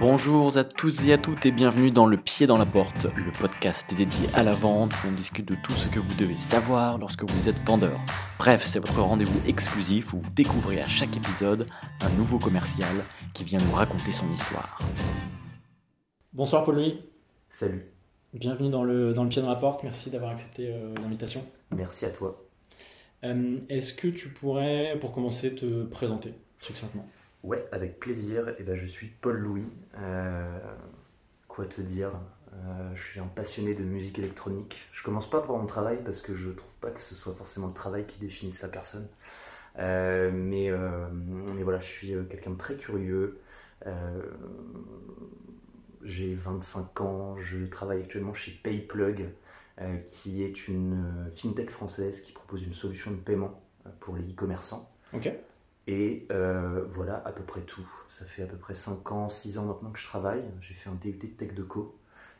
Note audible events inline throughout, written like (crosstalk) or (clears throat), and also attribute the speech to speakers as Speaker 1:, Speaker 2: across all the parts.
Speaker 1: Bonjour à tous et à toutes et bienvenue dans Le Pied dans la Porte, le podcast dédié à la vente où on discute de tout ce que vous devez savoir lorsque vous êtes vendeur. Bref, c'est votre rendez-vous exclusif où vous découvrez à chaque épisode un nouveau commercial qui vient nous raconter son histoire.
Speaker 2: Bonsoir Paul-Louis,
Speaker 3: Salut,
Speaker 2: bienvenue dans le, dans le Pied dans la Porte, merci d'avoir accepté euh, l'invitation.
Speaker 3: merci à toi.
Speaker 2: Euh, Est-ce que tu pourrais, pour commencer, te présenter succinctement?
Speaker 3: Ouais, avec plaisir. Et ben, je suis Paul Louis. Euh, quoi te dire? Euh, Je suis un passionné de musique électronique. Je commence pas par mon travail parce que je trouve pas que ce soit forcément le travail qui définisse la personne. Euh, mais, mais voilà, je suis quelqu'un de très curieux. J'ai 25 ans. Je travaille actuellement chez PayPlug, qui est une fintech française qui propose une solution de paiement pour les e-commerçants.
Speaker 2: Ok.
Speaker 3: Et euh, voilà à peu près tout. Ça fait à peu près 5 ans, 6 ans maintenant que je travaille. J'ai fait un DUT de Tech de Co.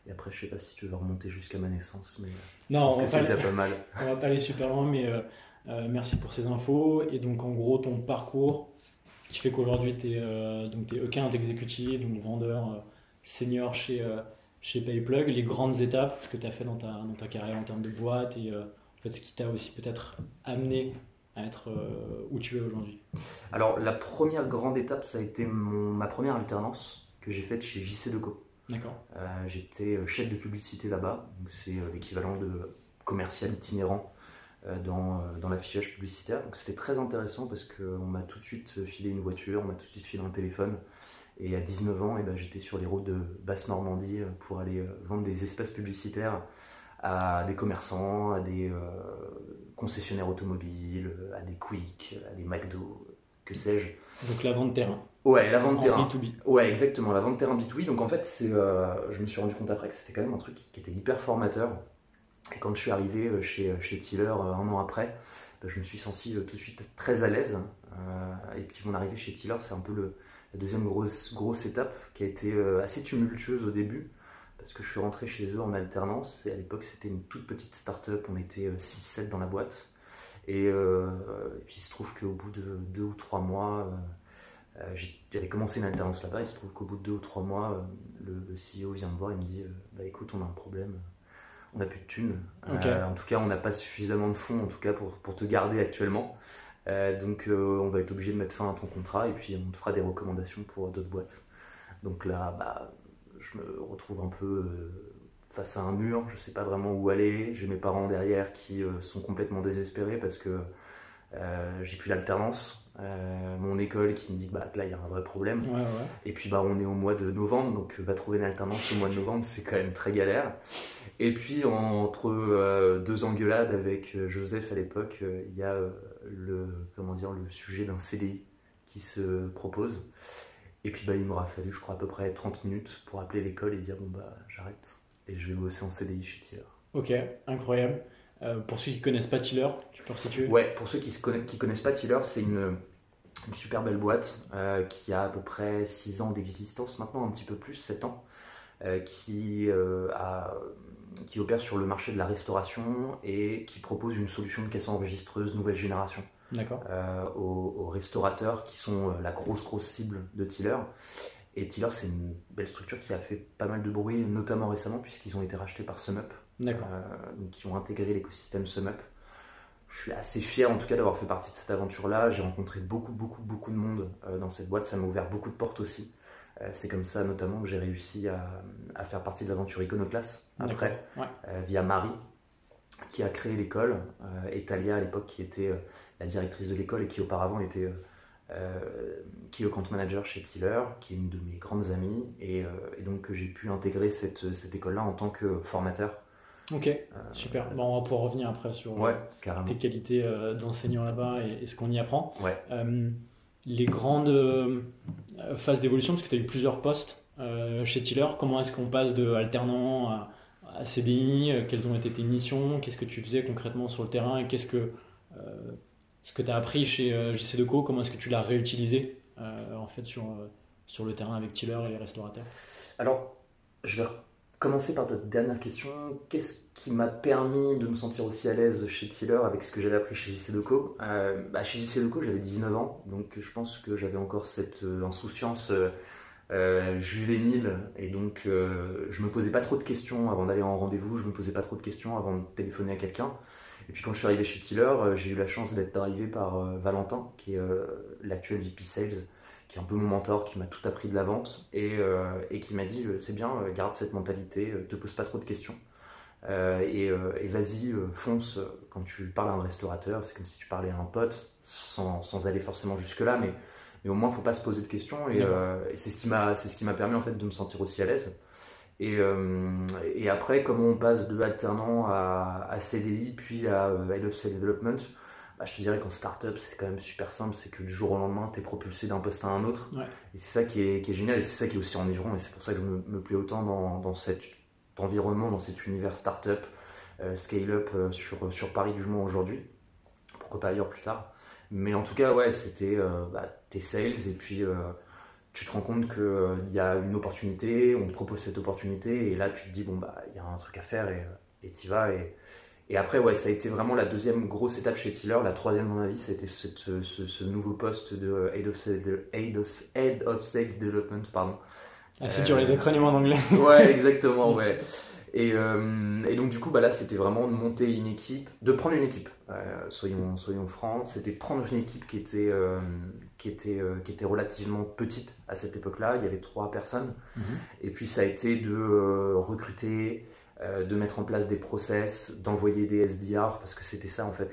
Speaker 3: Et après, je sais pas si tu veux remonter jusqu'à ma naissance, mais
Speaker 2: Non, on va, pas,
Speaker 3: mal. (laughs)
Speaker 2: on va pas aller super loin, mais euh, euh, merci pour ces infos. Et donc, en gros, ton parcours qui fait qu'aujourd'hui, tu es, donc t'es account exécutif, donc vendeur euh, senior chez, euh, chez PayPlug. Les grandes étapes ce que tu as fait dans ta, dans ta carrière en termes de boîte et euh, en fait, ce qui t'a aussi peut-être amené à être euh, où tu es aujourd'hui.
Speaker 3: Alors, la première grande étape, ça a été mon- ma première alternance que j'ai faite chez JC Deco.
Speaker 2: D'accord.
Speaker 3: Euh, J'étais euh, chef de publicité là-bas. Donc, C'est l'équivalent de commercial itinérant dans, dans l'affichage publicitaire. Donc, c'était très intéressant parce qu'on m'a tout de suite filé une voiture, on m'a tout de suite filé un téléphone. Et à 19 ans, eh ben, j'étais sur les routes de Basse-Normandie pour aller vendre des espaces publicitaires à des commerçants, à des euh, concessionnaires automobiles, à des Quick, à des McDo, que sais-je.
Speaker 2: Donc, la vente terrain.
Speaker 3: Ouais, la vente
Speaker 2: En
Speaker 3: terrain.
Speaker 2: B2B.
Speaker 3: Ouais, exactement, la vente terrain B2B. Donc en fait, c'est, euh, je me suis rendu compte après que c'était quand même un truc qui était hyper formateur. Et quand je suis arrivé euh, chez, chez Tiller euh, un an après, ben, je me suis senti euh, tout de suite très à l'aise. Euh, et puis mon arrivée chez Tiller, c'est un peu le, la deuxième grosse, grosse étape qui a été euh, assez tumultueuse au début. Parce que je suis rentré chez eux en alternance. Et à l'époque, c'était une toute petite start-up. On était euh, 6-7 dans la boîte. Et, euh, et puis il se trouve qu'au bout de deux ou trois mois, euh, euh, J'avais commencé une alternance là-bas, il se trouve qu'au bout de deux ou trois mois, euh, le, le CEO vient me voir et me dit euh, Bah écoute, on a un problème, on n'a plus de thunes. Euh, en tout cas, on n'a pas suffisamment de fonds en tout cas pour, pour te garder actuellement. Euh, donc euh, on va être obligé de mettre fin à ton contrat et puis on te fera des recommandations pour d'autres boîtes. Donc là, bah, je me retrouve un peu euh, face à un mur, je sais pas vraiment où aller. J'ai mes parents derrière qui euh, sont complètement désespérés parce que euh, j'ai plus l'alternance. Euh, mon école qui me dit que bah, là il y a un vrai problème.
Speaker 2: Ouais, ouais.
Speaker 3: Et puis bah, on est au mois de novembre, donc va trouver une alternance au mois de novembre, c'est quand même très galère. Et puis entre euh, deux engueulades avec Joseph à l'époque, euh, il y a euh, le, comment dire, le sujet d'un CDI qui se propose. Et puis bah, il m'aura fallu, je crois, à peu près 30 minutes pour appeler l'école et dire bon bah j'arrête et je vais bosser en CDI chez Tiller.
Speaker 2: Ok, incroyable. Euh, pour ceux qui connaissent pas Tiller, tu peux resituer?
Speaker 3: Ouais, pour ceux qui ne connaissent, qui connaissent pas Tiller, c'est une, une super belle boîte euh, qui a à peu près 6 ans d'existence maintenant, un petit peu plus, 7 ans, euh, qui, a, qui opère sur le marché de la restauration et qui propose une solution de caisse enregistreuse nouvelle génération aux, aux restaurateurs qui sont euh, la grosse grosse cible de Tiller. Et Tiller, c'est une belle structure qui a fait pas mal de bruit, notamment récemment, puisqu'ils ont été rachetés par SumUp,
Speaker 2: D'accord.
Speaker 3: euh, donc qui ont intégré l'écosystème SumUp. Je suis assez fier en tout cas d'avoir fait partie de cette aventure-là. J'ai rencontré beaucoup, beaucoup, beaucoup de monde euh, dans cette boîte. Ça m'a ouvert beaucoup de portes aussi. Euh, c'est comme ça notamment que j'ai réussi à, à faire partie de l'aventure Iconoclast après.
Speaker 2: Ouais.
Speaker 3: euh, via Marie, qui a créé l'école, euh, et Talia à l'époque qui était euh, la directrice de l'école et qui auparavant était euh, euh, manager chez Tiller, qui est une de mes grandes amies, et, euh, et donc que j'ai pu intégrer cette, cette école-là en tant que formateur.
Speaker 2: Ok, super. Bon, on va pouvoir revenir après sur
Speaker 3: Ouais,
Speaker 2: euh, tes qualités euh, d'enseignant là-bas et, et ce qu'on y apprend.
Speaker 3: Ouais.
Speaker 2: Euh, les grandes euh, phases d'évolution, parce que tu as eu plusieurs postes euh, chez Tiller, comment est-ce qu'on passe de alternant à, à CDI euh, Quelles ont été tes missions Qu'est-ce que tu faisais concrètement sur le terrain Et qu'est-ce que euh, ce que tu as appris chez euh, JC Deco, comment est-ce que tu l'as réutilisé euh, en fait sur, euh, sur le terrain avec Tiller et les restaurateurs?
Speaker 3: Alors, je vais commencer par ta dernière question. Qu'est-ce qui m'a permis de me sentir aussi à l'aise chez Tiller avec ce que j'avais appris chez JC Deco? Euh, bah, Chez JC Deco, j'avais 19 ans, donc je pense que j'avais encore cette euh, insouciance euh, juvénile et donc je me posais pas trop de questions avant d'aller en rendez-vous, je me posais pas trop de questions avant de téléphoner à quelqu'un. Et puis quand je suis arrivé chez Tiller, j'ai eu la chance d'être arrivé par Valentin, qui est l'actuel VP Sales, qui est un peu mon mentor, qui m'a tout appris de la vente et, et qui m'a dit c'est bien, garde cette mentalité, te pose pas trop de questions. Euh, euh, et, vas-y, euh, fonce quand tu parles à un restaurateur, c'est comme si tu parlais à un pote, sans, sans aller forcément jusque-là, mais, mais au moins, il ne faut pas se poser de questions. Et, c'est ce qui m'a ce qui m'a permis en fait, de me sentir aussi à l'aise. Et, et, après, comment on passe de alternant à, à CDI, puis à Head of Sales Development, bah, je te dirais qu'en startup, c'est quand même super simple. C'est que du jour au lendemain, tu es propulsé d'un poste à un autre. Et c'est ça qui est, qui est, génial et c'est ça qui est aussi enivrant. Et c'est pour ça que je me, me plais autant dans, dans cette environnement, dans cet univers startup, euh, scale-up euh, sur, sur Paris du moins aujourd'hui. Pourquoi pas ailleurs plus tard. Mais en tout cas, ouais, c'était euh, bah, tes sales et puis tu te rends compte qu'il y a une opportunité, on te propose cette opportunité et là tu te dis, bon, bah, il y a un truc à faire et tu y vas. Et, et après, ouais, ça a été vraiment la deuxième grosse étape chez Tiller. La troisième, dans ma vie, ça a été ce, ce, nouveau poste de Head of, Head of Sales Development. Pardon.
Speaker 2: Ah, c'est dur les acronymes en anglais.
Speaker 3: ouais, exactement, ouais. (laughs) Et, euh, et, donc du coup, bah là, c'était vraiment de monter une équipe, de prendre une équipe. Euh, soyons, soyons francs, c'était prendre une équipe qui était, euh, qui, était, qui était relativement petite à cette époque-là. Il y avait trois personnes. Mhm. Et puis ça a été de recruter, de mettre en place des process, d'envoyer des SDR, parce que c'était ça en fait,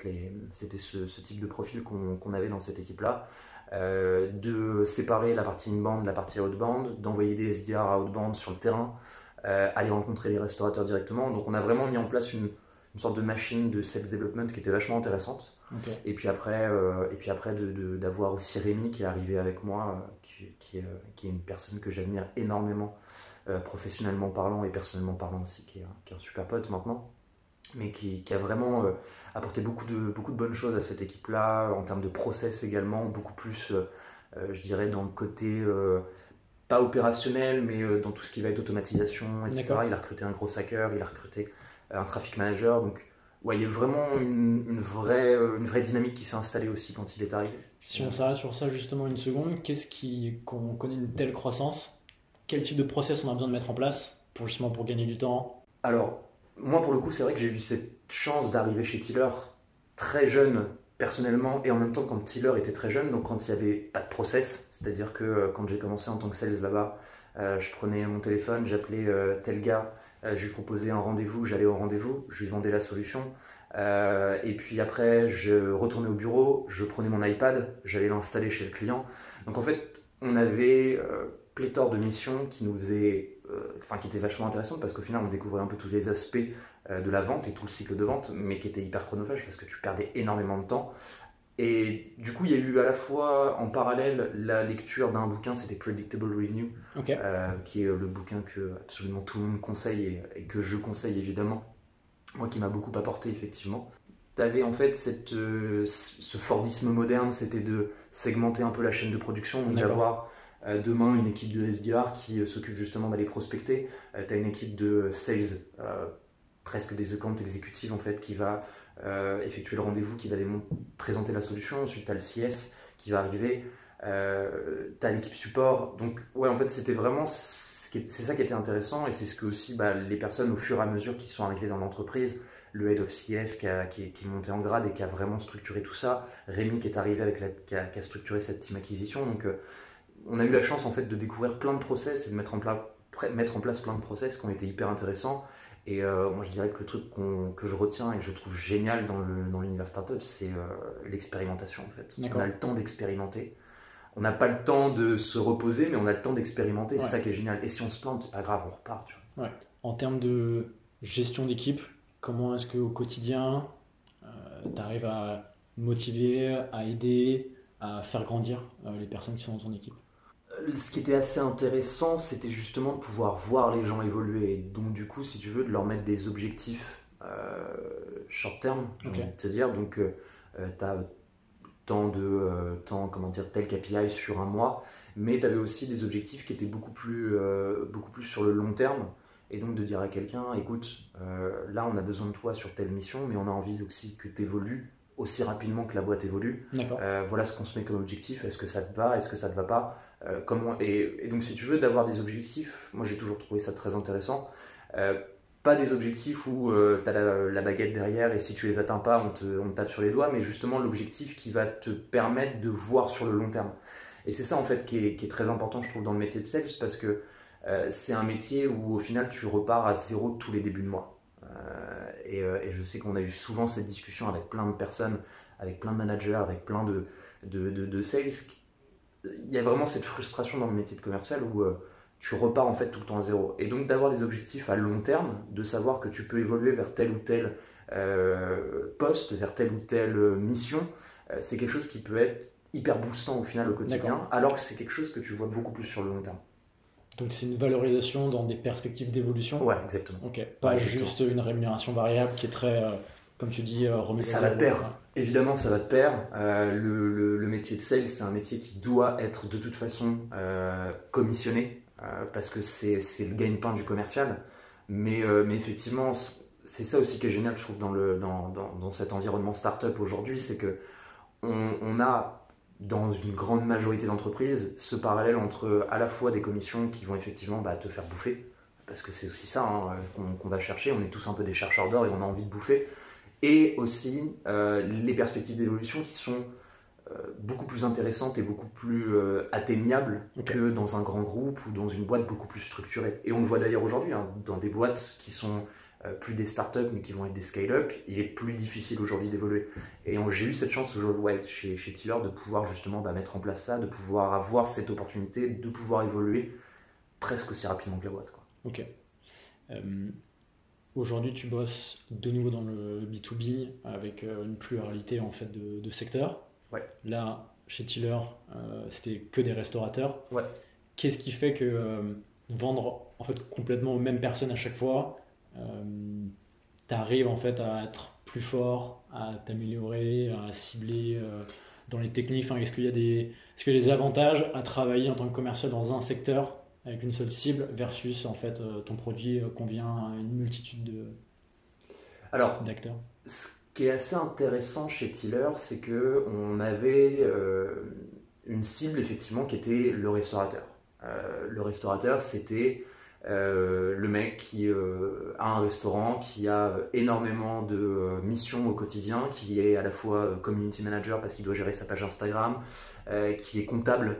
Speaker 3: c'était ce, ce, type de profil qu'on avait dans cette équipe-là. De séparer la partie inbound de la partie outbound, d'envoyer des SDR à outbound sur le terrain, euh, aller rencontrer les restaurateurs directement. Donc on a vraiment mis en place une, sorte de machine de sales development qui était vachement intéressante. Et puis après, euh, et puis après d'avoir aussi Rémi qui est arrivé avec moi, qui, qui, est une personne que j'admire énormément, professionnellement parlant et personnellement parlant aussi, qui est, qui est un super pote maintenant mais qui, a vraiment euh, apporté beaucoup de, beaucoup de bonnes choses à cette équipe-là, en termes de process également, beaucoup plus, euh, euh, je dirais, dans le côté pas opérationnel, mais dans tout ce qui va être automatisation, etc. Il a recruté un gros hacker, il a recruté un traffic manager, donc ouais, il y a vraiment une, vraie, une vraie dynamique qui s'est installée aussi quand il est arrivé.
Speaker 2: Si on s'arrête sur ça justement une seconde, qu'est-ce qui, quand on connaît une telle croissance, quel type de process on a besoin de mettre en place pour justement pour gagner du temps?
Speaker 3: Alors, moi, pour le coup, c'est vrai que j'ai eu cette chance d'arriver chez Tiller très jeune personnellement et en même temps quand Tiller était très jeune, donc quand il n'y avait pas de process, c'est-à-dire que euh, quand j'ai commencé en tant que sales là-bas, euh, je prenais mon téléphone, j'appelais euh, tel gars, je lui proposais un rendez-vous, j'allais au rendez-vous, je lui vendais la solution. et puis après, je retournais au bureau, je prenais mon iPad, j'allais l'installer chez le client. Donc en fait, on avait pléthore de missions qui nous faisaient enfin qui était vachement intéressante parce qu'au final on découvrait un peu tous les aspects de la vente et tout le cycle de vente, mais qui était hyper chronophage parce que tu perdais énormément de temps. Et du coup, il y a eu à la fois en parallèle la lecture d'un bouquin, c'était Predictable Revenue, euh, qui est le bouquin que absolument tout le monde conseille et, que je conseille évidemment, moi qui m'a beaucoup apporté effectivement. Tu avais en fait cette, ce Fordisme moderne, c'était de segmenter un peu la chaîne de production, donc d'avoir euh, demain, une équipe de SDR qui euh, s'occupe justement d'aller prospecter. Euh, tu as une équipe de sales, presque des account exécutives en fait, qui va effectuer le rendez-vous, qui va présenter la solution. Ensuite, tu as le CS qui va arriver. tu as l'équipe support. Donc, ouais, en fait, c'était vraiment. C'est ça qui était intéressant et c'est ce que aussi bah, les personnes, au fur et à mesure qui sont arrivées dans l'entreprise, le head of CS qui, qui, est, monté en grade et qui a vraiment structuré tout ça, Rémi qui est arrivé avec qui, a, a structuré cette team acquisition. Donc, on a eu la chance en fait de découvrir plein de process et de mettre en, mettre en place plein de process qui ont été hyper intéressants. Et euh, moi, je dirais que le truc que je retiens et que je trouve génial dans l'univers dans startup, c'est euh, l'expérimentation en fait. On a le temps d'expérimenter. On n'a pas le temps de se reposer, mais on a le temps d'expérimenter. C'est ça qui est génial. Et si on se plante, c'est pas grave, on repart.
Speaker 2: En termes de gestion d'équipe, comment est-ce qu'au quotidien, euh, tu arrives à motiver, à aider, à faire grandir les personnes qui sont dans ton équipe?
Speaker 3: Ce qui était assez intéressant, c'était justement de pouvoir voir les gens évoluer. Donc, du coup, si tu veux, de leur mettre des objectifs euh, short terme, c'est-à-dire, donc, euh, euh, tu as tant de temps, comment dire, tel KPI sur un mois, mais tu avais aussi des objectifs qui étaient beaucoup plus, beaucoup plus sur le long terme. Et donc, de dire à quelqu'un, écoute, là, on a besoin de toi sur telle mission, mais on a envie aussi que tu évolues aussi rapidement que la boîte évolue. Euh, voilà ce qu'on se met comme objectif. Est-ce que ça te va? Est-ce que ça te va pas? Euh, comment... et, donc, si tu veux, d'avoir des objectifs, moi j'ai toujours trouvé ça très intéressant. Euh, pas des objectifs où tu as la, baguette derrière et si tu les atteins pas, on te, on tape sur les doigts, mais justement l'objectif qui va te permettre de voir sur le long terme. Et c'est ça en fait qui est, très important, je trouve, dans le métier de sales parce que euh, c'est un métier où au final tu repars à zéro tous les débuts de mois. Euh, et, euh, et je sais qu'on a eu souvent cette discussion avec plein de personnes, avec plein de managers, avec plein de, de, de, de sales. Il y a vraiment cette frustration dans le métier de commercial où euh, tu repars en fait tout le temps à zéro. Et donc d'avoir des objectifs à long terme, de savoir que tu peux évoluer vers tel ou tel euh, poste, vers telle ou telle euh, mission, euh, c'est quelque chose qui peut être hyper boostant au final au quotidien, alors que c'est quelque chose que tu vois beaucoup plus sur le long terme.
Speaker 2: Donc c'est une valorisation dans des perspectives d'évolution?
Speaker 3: Ouais, exactement.
Speaker 2: Ok. Pas
Speaker 3: Ouais,
Speaker 2: juste une rémunération variable qui est très, comme tu dis, remise
Speaker 3: Ça
Speaker 2: à
Speaker 3: va
Speaker 2: zéro.
Speaker 3: de pair.
Speaker 2: Ouais.
Speaker 3: Évidemment, ça va de pair. Euh, le, métier de sales, c'est un métier qui doit être de toute façon euh, commissionné euh, parce que c'est le gagne-pain du commercial. Mais, effectivement, c'est ça aussi qui est génial, je trouve, dans, cet environnement startup aujourd'hui, c'est que on, on a dans une grande majorité d'entreprises ce parallèle entre à la fois des commissions qui vont effectivement bah, te faire bouffer, parce que c'est aussi ça hein, qu'on va chercher, on est tous un peu des chercheurs d'or et on a envie de bouffer, et aussi euh, les perspectives d'évolution qui sont euh, beaucoup plus intéressantes et beaucoup plus euh, atteignables
Speaker 2: Ok.
Speaker 3: que dans un grand groupe ou dans une boîte beaucoup plus structurée. Et on le voit d'ailleurs aujourd'hui, hein, dans des boîtes qui sont euh, plus des startups mais qui vont être des scale-up, il est plus difficile aujourd'hui d'évoluer. Et j'ai eu cette chance aujourd'hui ouais, chez, chez Tiller de pouvoir justement bah, mettre en place ça, de pouvoir avoir cette opportunité, de pouvoir évoluer presque aussi rapidement que la boîte. Quoi.
Speaker 2: Ok. Aujourd'hui, tu bosses de nouveau dans le B2B avec euh, une pluralité en fait de, de secteurs.
Speaker 3: Ouais.
Speaker 2: Là, chez Tiller, euh, c'était que des restaurateurs.
Speaker 3: Ouais.
Speaker 2: Qu'est-ce qui fait que euh, vendre en fait complètement aux mêmes personnes à chaque fois, tu arrives en fait à être plus fort, à t'améliorer, à cibler euh, dans les techniques? Enfin, est-ce qu'il y a des, est-ce qu'il y a des avantages à travailler en tant que commercial dans un secteur avec une seule cible versus en fait euh, ton produit euh, convient à une multitude de-
Speaker 3: Alors,
Speaker 2: d'acteurs.
Speaker 3: Ce qui est assez intéressant chez Tiller, c'est que on avait euh, une cible effectivement qui était le restaurateur. Euh, le restaurateur, c'était euh, le mec qui euh, a un restaurant, qui a énormément de euh, missions au quotidien, qui est à la fois community manager parce qu'il doit gérer sa page Instagram, qui est comptable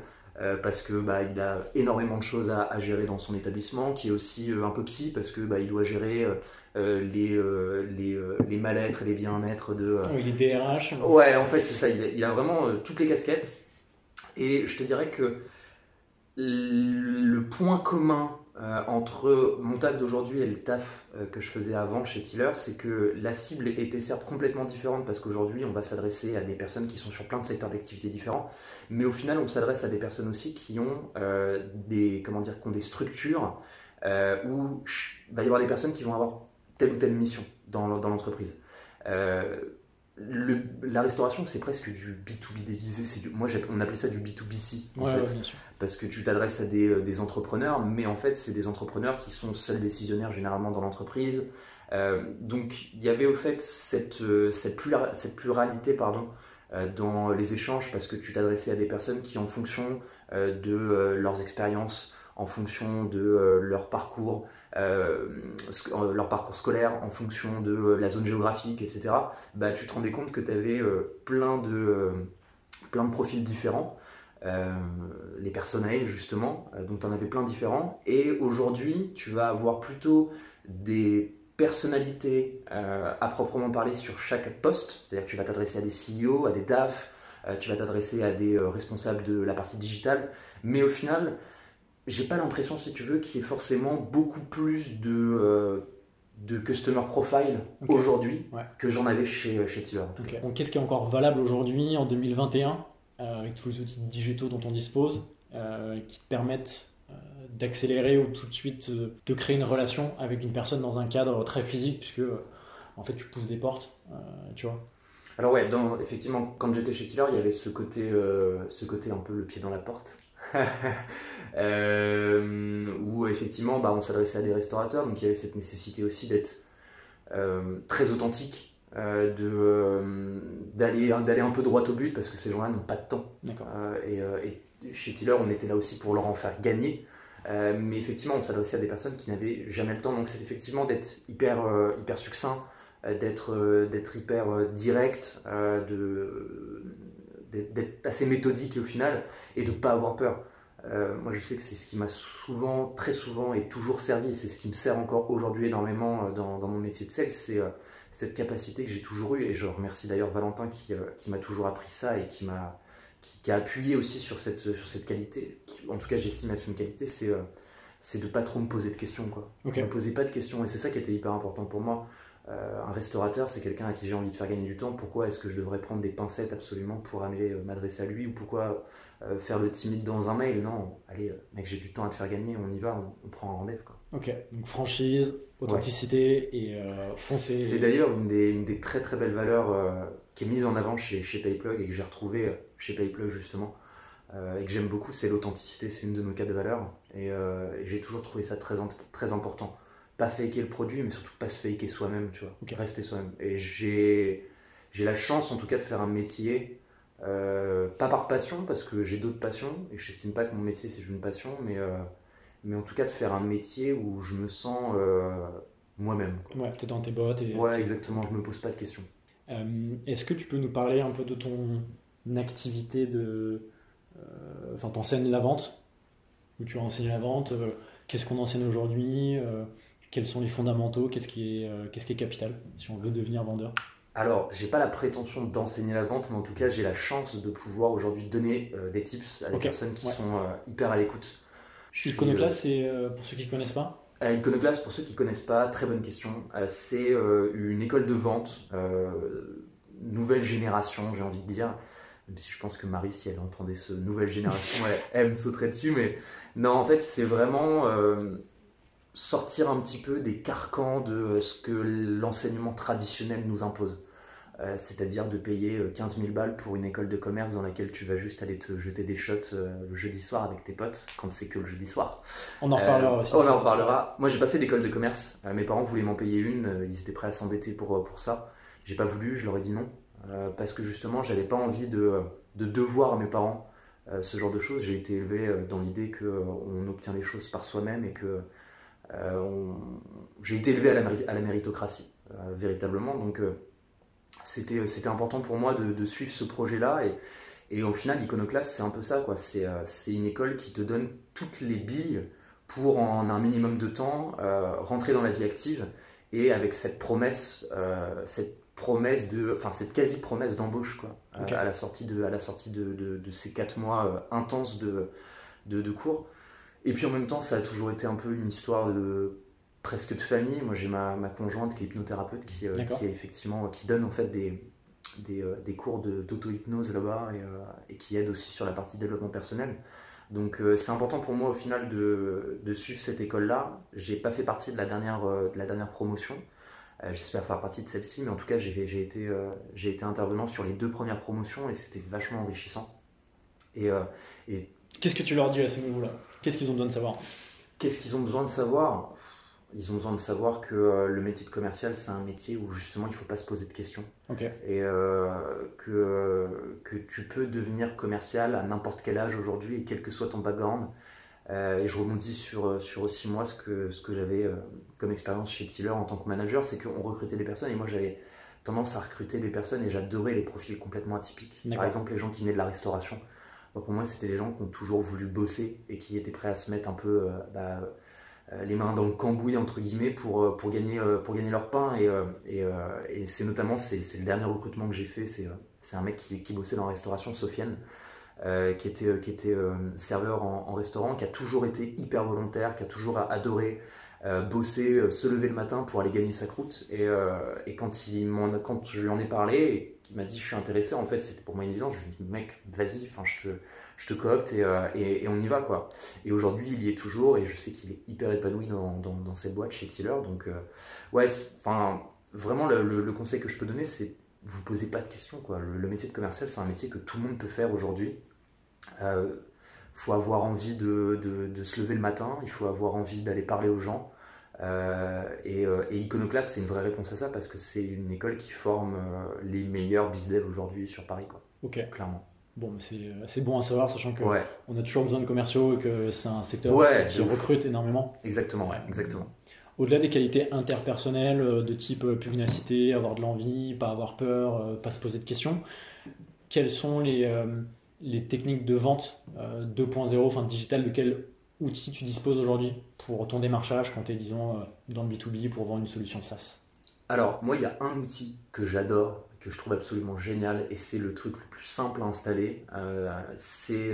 Speaker 3: parce que bah, il a énormément de choses à, à gérer dans son établissement, qui est aussi euh, un peu psy parce que bah, il doit gérer euh, euh, les, euh, les, euh, les mal-être et les bien-être de, euh,
Speaker 2: Oui, les DRH.
Speaker 3: Ouais, en fait, c'est ça. Il a, il a vraiment euh, toutes les casquettes. Et je te dirais que le point commun euh, entre mon taf d'aujourd'hui et le taf euh, que je faisais avant chez Tiller, c'est que la cible était certes complètement différente parce qu'aujourd'hui, on va s'adresser à des personnes qui sont sur plein de secteurs d'activité différents, mais au final, on s'adresse à des personnes aussi qui ont euh, des, comment dire, qui ont des structures où il va y avoir des personnes qui vont avoir telle ou telle mission dans, dans l'entreprise. Le- la restauration, c'est presque du B2B déguisé. C'est du, moi, on appelait ça du B2BC, en
Speaker 2: Ouais,
Speaker 3: fait,
Speaker 2: ouais, bien sûr.
Speaker 3: parce que tu t'adresses à des, euh, des entrepreneurs, mais en fait, c'est des entrepreneurs qui sont seuls décisionnaires généralement dans l'entreprise. Euh, donc, il y avait au fait cette, euh, cette, plura- cette pluralité pardon, euh, dans les échanges, parce que tu t'adressais à des personnes qui, en fonction euh, de leurs expériences, en fonction de leur parcours, leur parcours scolaire, en fonction de euh, la zone géographique, etc., bah, tu te rendais compte que tu avais plein, de, euh, plein de profils différents. Euh, les personnels justement, euh, donc tu en avais plein différents. Et aujourd'hui, tu vas avoir plutôt des personnalités euh, à proprement parler sur chaque poste, c'est-à-dire que tu vas t'adresser à des CEO, à des DAF, euh, tu vas t'adresser à des euh, responsables de la partie digitale, mais au final, j'ai pas l'impression, si tu veux, qu'il y ait forcément beaucoup plus de, euh, de customer profile aujourd'hui
Speaker 2: Ouais.
Speaker 3: que j'en avais chez, chez
Speaker 2: Ok.
Speaker 3: cas.
Speaker 2: Donc, qu'est-ce qui est encore valable aujourd'hui en 2021 euh, avec tous les outils digitaux dont on dispose euh, qui te permettent euh, d'accélérer ou tout de suite euh, de créer une relation avec une personne dans un cadre très physique puisque euh, en fait tu pousses des portes, euh, tu vois?
Speaker 3: Alors ouais, dans, effectivement, quand j'étais chez Tiller, il y avait ce côté, euh, ce côté un peu le pied dans la porte. (laughs) Euh, où effectivement bah, on s'adressait à des restaurateurs, donc il y avait cette nécessité aussi d'être euh, très authentique, euh, d'aller un peu droit au but parce que ces gens-là n'ont pas de temps. Et, et chez Tiller, on était là aussi pour leur en faire gagner. Mais effectivement, on s'adressait à des personnes qui n'avaient jamais le temps. Donc, c'est effectivement d'être hyper, hyper succinct, d'être, d'être hyper direct, de, d'être- assez méthodique au final et de ne pas avoir peur. Euh, moi, je sais que c'est ce qui m'a souvent, très souvent et toujours servi. et C'est ce qui me sert encore aujourd'hui énormément euh, dans, dans mon métier de sales. C'est euh, cette capacité que j'ai toujours eue. Et je remercie d'ailleurs Valentin qui, euh, qui m'a toujours appris ça et qui m'a qui, qui a appuyé aussi sur cette, sur cette qualité, qui, en tout cas j'estime être une qualité, c'est c'est de pas trop me poser de questions. Quoi.
Speaker 2: Ok.
Speaker 3: Ne me posez pas de questions, et c'est ça qui était hyper important pour moi. Euh, un restaurateur, c'est quelqu'un à qui j'ai envie de faire gagner du temps. Pourquoi est-ce que je devrais prendre des pincettes absolument pour aller euh, m'adresser à lui Ou pourquoi euh, faire le timide dans un mail? Non, allez, mec, j'ai du temps à te faire gagner, on y va, on, on prend un rendez-vous.
Speaker 2: Ok. Donc franchise, authenticité et foncer.
Speaker 3: C'est d'ailleurs une des, une des très très belles valeurs qui est mise en avant chez, chez Payplug et que j'ai retrouvée chez Payplug justement et que j'aime beaucoup, c'est l'authenticité, c'est une de nos quatre valeurs et, et j'ai toujours trouvé ça très, très important. Pas faker le produit, mais surtout pas se faker soi-même, tu vois,
Speaker 2: Ok.
Speaker 3: rester soi-même. Et j'ai j'ai la chance en tout cas de faire un métier, euh, pas par passion, parce que j'ai d'autres passions et je n'estime pas que mon métier c'est une passion, mais, euh, mais en tout cas de faire un métier où je me sens euh, moi-même. quoi.
Speaker 2: Ouais, t'es dans tes bottes et.
Speaker 3: Ouais, exactement, je me pose pas de questions.
Speaker 2: Est-ce que tu peux nous parler un peu de ton activité de. Enfin, t'enseignes la vente? Où tu as enseigné la vente Qu'est-ce qu'on enseigne aujourd'hui Quels sont les fondamentaux Qu'est-ce qui, est, euh, qu'est-ce qui est capital si on veut devenir vendeur
Speaker 3: Alors, j'ai pas la prétention d'enseigner la vente, mais en tout cas, j'ai la chance de pouvoir aujourd'hui donner euh, des tips à des personnes qui
Speaker 2: ouais.
Speaker 3: sont euh, hyper à l'écoute. Je suis,
Speaker 2: Iconoclast, c'est euh, pour ceux qui ne connaissent pas
Speaker 3: Iconoclast, pour ceux qui connaissent pas, très bonne question. C'est une école de vente, nouvelle génération, j'ai envie de dire. Même si je pense que Marie, si elle entendait ce nouvelle génération, (laughs) elle, elle me sauterait dessus. Mais non, en fait, c'est vraiment sortir un petit peu des carcans de ce que l'enseignement traditionnel nous impose. Euh, C'est-à-dire de payer euh, 15 000 balles pour une école de commerce dans laquelle tu vas juste aller te jeter des shots euh, le jeudi soir avec tes potes, quand c'est que le jeudi soir.
Speaker 2: On en reparlera
Speaker 3: Euh,
Speaker 2: aussi.
Speaker 3: On en reparlera. Moi, j'ai pas fait d'école de commerce. Euh, mes parents voulaient m'en payer une. Euh, Ils étaient prêts à s'endetter pour, euh, pour ça. J'ai pas voulu. Je leur ai dit non. Euh, parce que justement, j'avais pas envie de, euh, de devoir à mes parents euh, ce genre de choses. J'ai été élevé euh, dans l'idée que euh, obtient les choses par soi-même et que euh, j'ai été élevé à la, méri- à la méritocratie, euh, véritablement. Donc, euh, c'était important pour moi de, de suivre ce projet-là. Et, et au final, l'Iconoclast, c'est un peu ça. C'est euh, une école qui te donne toutes les billes pour, en un minimum de temps, euh, rentrer dans la vie active et avec cette promesse, euh, cette promesse de, enfin cette quasi promesse d'embauche quoi, euh, à la sortie de, à la sortie de, de- de ces quatre mois euh, intenses de cours. Et puis en même temps, ça a toujours été un peu une histoire de presque de famille. Moi, j'ai ma, ma conjointe qui est hypnothérapeute, qui, euh, qui effectivement, qui donne en fait des, des, euh, des cours de- d'auto-hypnose là-bas et, euh, et qui aide aussi sur la partie développement personnel. Donc c'est important pour moi au final de, de suivre cette école-là. J'ai pas fait partie de la dernière, de la dernière promotion. J'espère faire partie de celle-ci, mais en tout cas j'ai été, j'ai été intervenant sur les deux premières promotions et c'était vachement enrichissant. Et, et
Speaker 2: Qu'est-ce que tu leur dis à ce niveau-là Qu'est-ce qu'ils ont besoin de savoir?
Speaker 3: Qu'est-ce qu'ils ont besoin de savoir? Ils ont besoin de savoir que euh, le métier de commercial, c'est un métier où justement il ne faut pas se poser de questions. Et euh, que, que tu peux devenir commercial à n'importe quel âge aujourd'hui et quel que soit ton background. Euh, et je rebondis sur, sur aussi moi ce que, ce que j'avais euh, comme expérience chez Tiller en tant que manager, c'est qu'on recrutait des personnes et moi j'avais tendance à recruter des personnes et j'adorais les profils complètement atypiques. Par exemple, les gens qui venaient de la restauration. Pour moi, c'était des gens qui ont toujours voulu bosser et qui étaient prêts à se mettre un peu euh, bah, euh, les mains dans le cambouis, entre guillemets, pour, euh, pour, gagner, pour gagner leur pain. Et, c'est notamment, c'est le dernier recrutement que j'ai fait, c'est un mec qui, qui bossait dans la restauration, Sofiane, qui était, qui était serveur en restaurant, qui a toujours été hyper volontaire, qui a toujours adoré euh, bosser, euh, se lever le matin pour aller gagner sa croûte. Et, euh, et quand, il quand je lui en ai parlé et qu'il m'a dit je suis intéressé, en fait c'était pour moi une évidence. Je lui ai dit mec, vas-y, je te, je te coopte et, et, on y va quoi. Et aujourd'hui il y est toujours et je sais qu'il est hyper épanoui dans, dans, cette boîte chez Tiller. Donc ouais, vraiment le, conseil que je peux donner c'est vous posez pas de questions quoi. Le, métier de commercial c'est un métier que tout le monde peut faire aujourd'hui. Faut avoir envie de, de- de se lever le matin, il faut avoir envie d'aller parler aux gens. et, et, Iconoclast, c'est une vraie réponse à ça parce que c'est une école qui forme les meilleurs bizdev aujourd'hui sur Paris, quoi.
Speaker 2: Ok.
Speaker 3: Clairement.
Speaker 2: Bon, c'est bon à savoir, sachant qu'on
Speaker 3: ouais.
Speaker 2: a toujours besoin de commerciaux et que c'est un secteur qui recrute énormément.
Speaker 3: Exactement, ouais, exactement.
Speaker 2: Au-delà des qualités interpersonnelles euh, de type euh, pugnacité, avoir de l'envie, pas avoir peur, euh, pas se poser de questions, quelles sont les, les techniques de vente 2.0, enfin digital, de quel outil tu disposes aujourd'hui pour ton démarchage quand tu es, disons, dans le B2B pour vendre une solution SaaS?
Speaker 3: Alors, moi, il y a un outil que j'adore, que je trouve absolument génial, et c'est le truc le plus simple à installer, c'est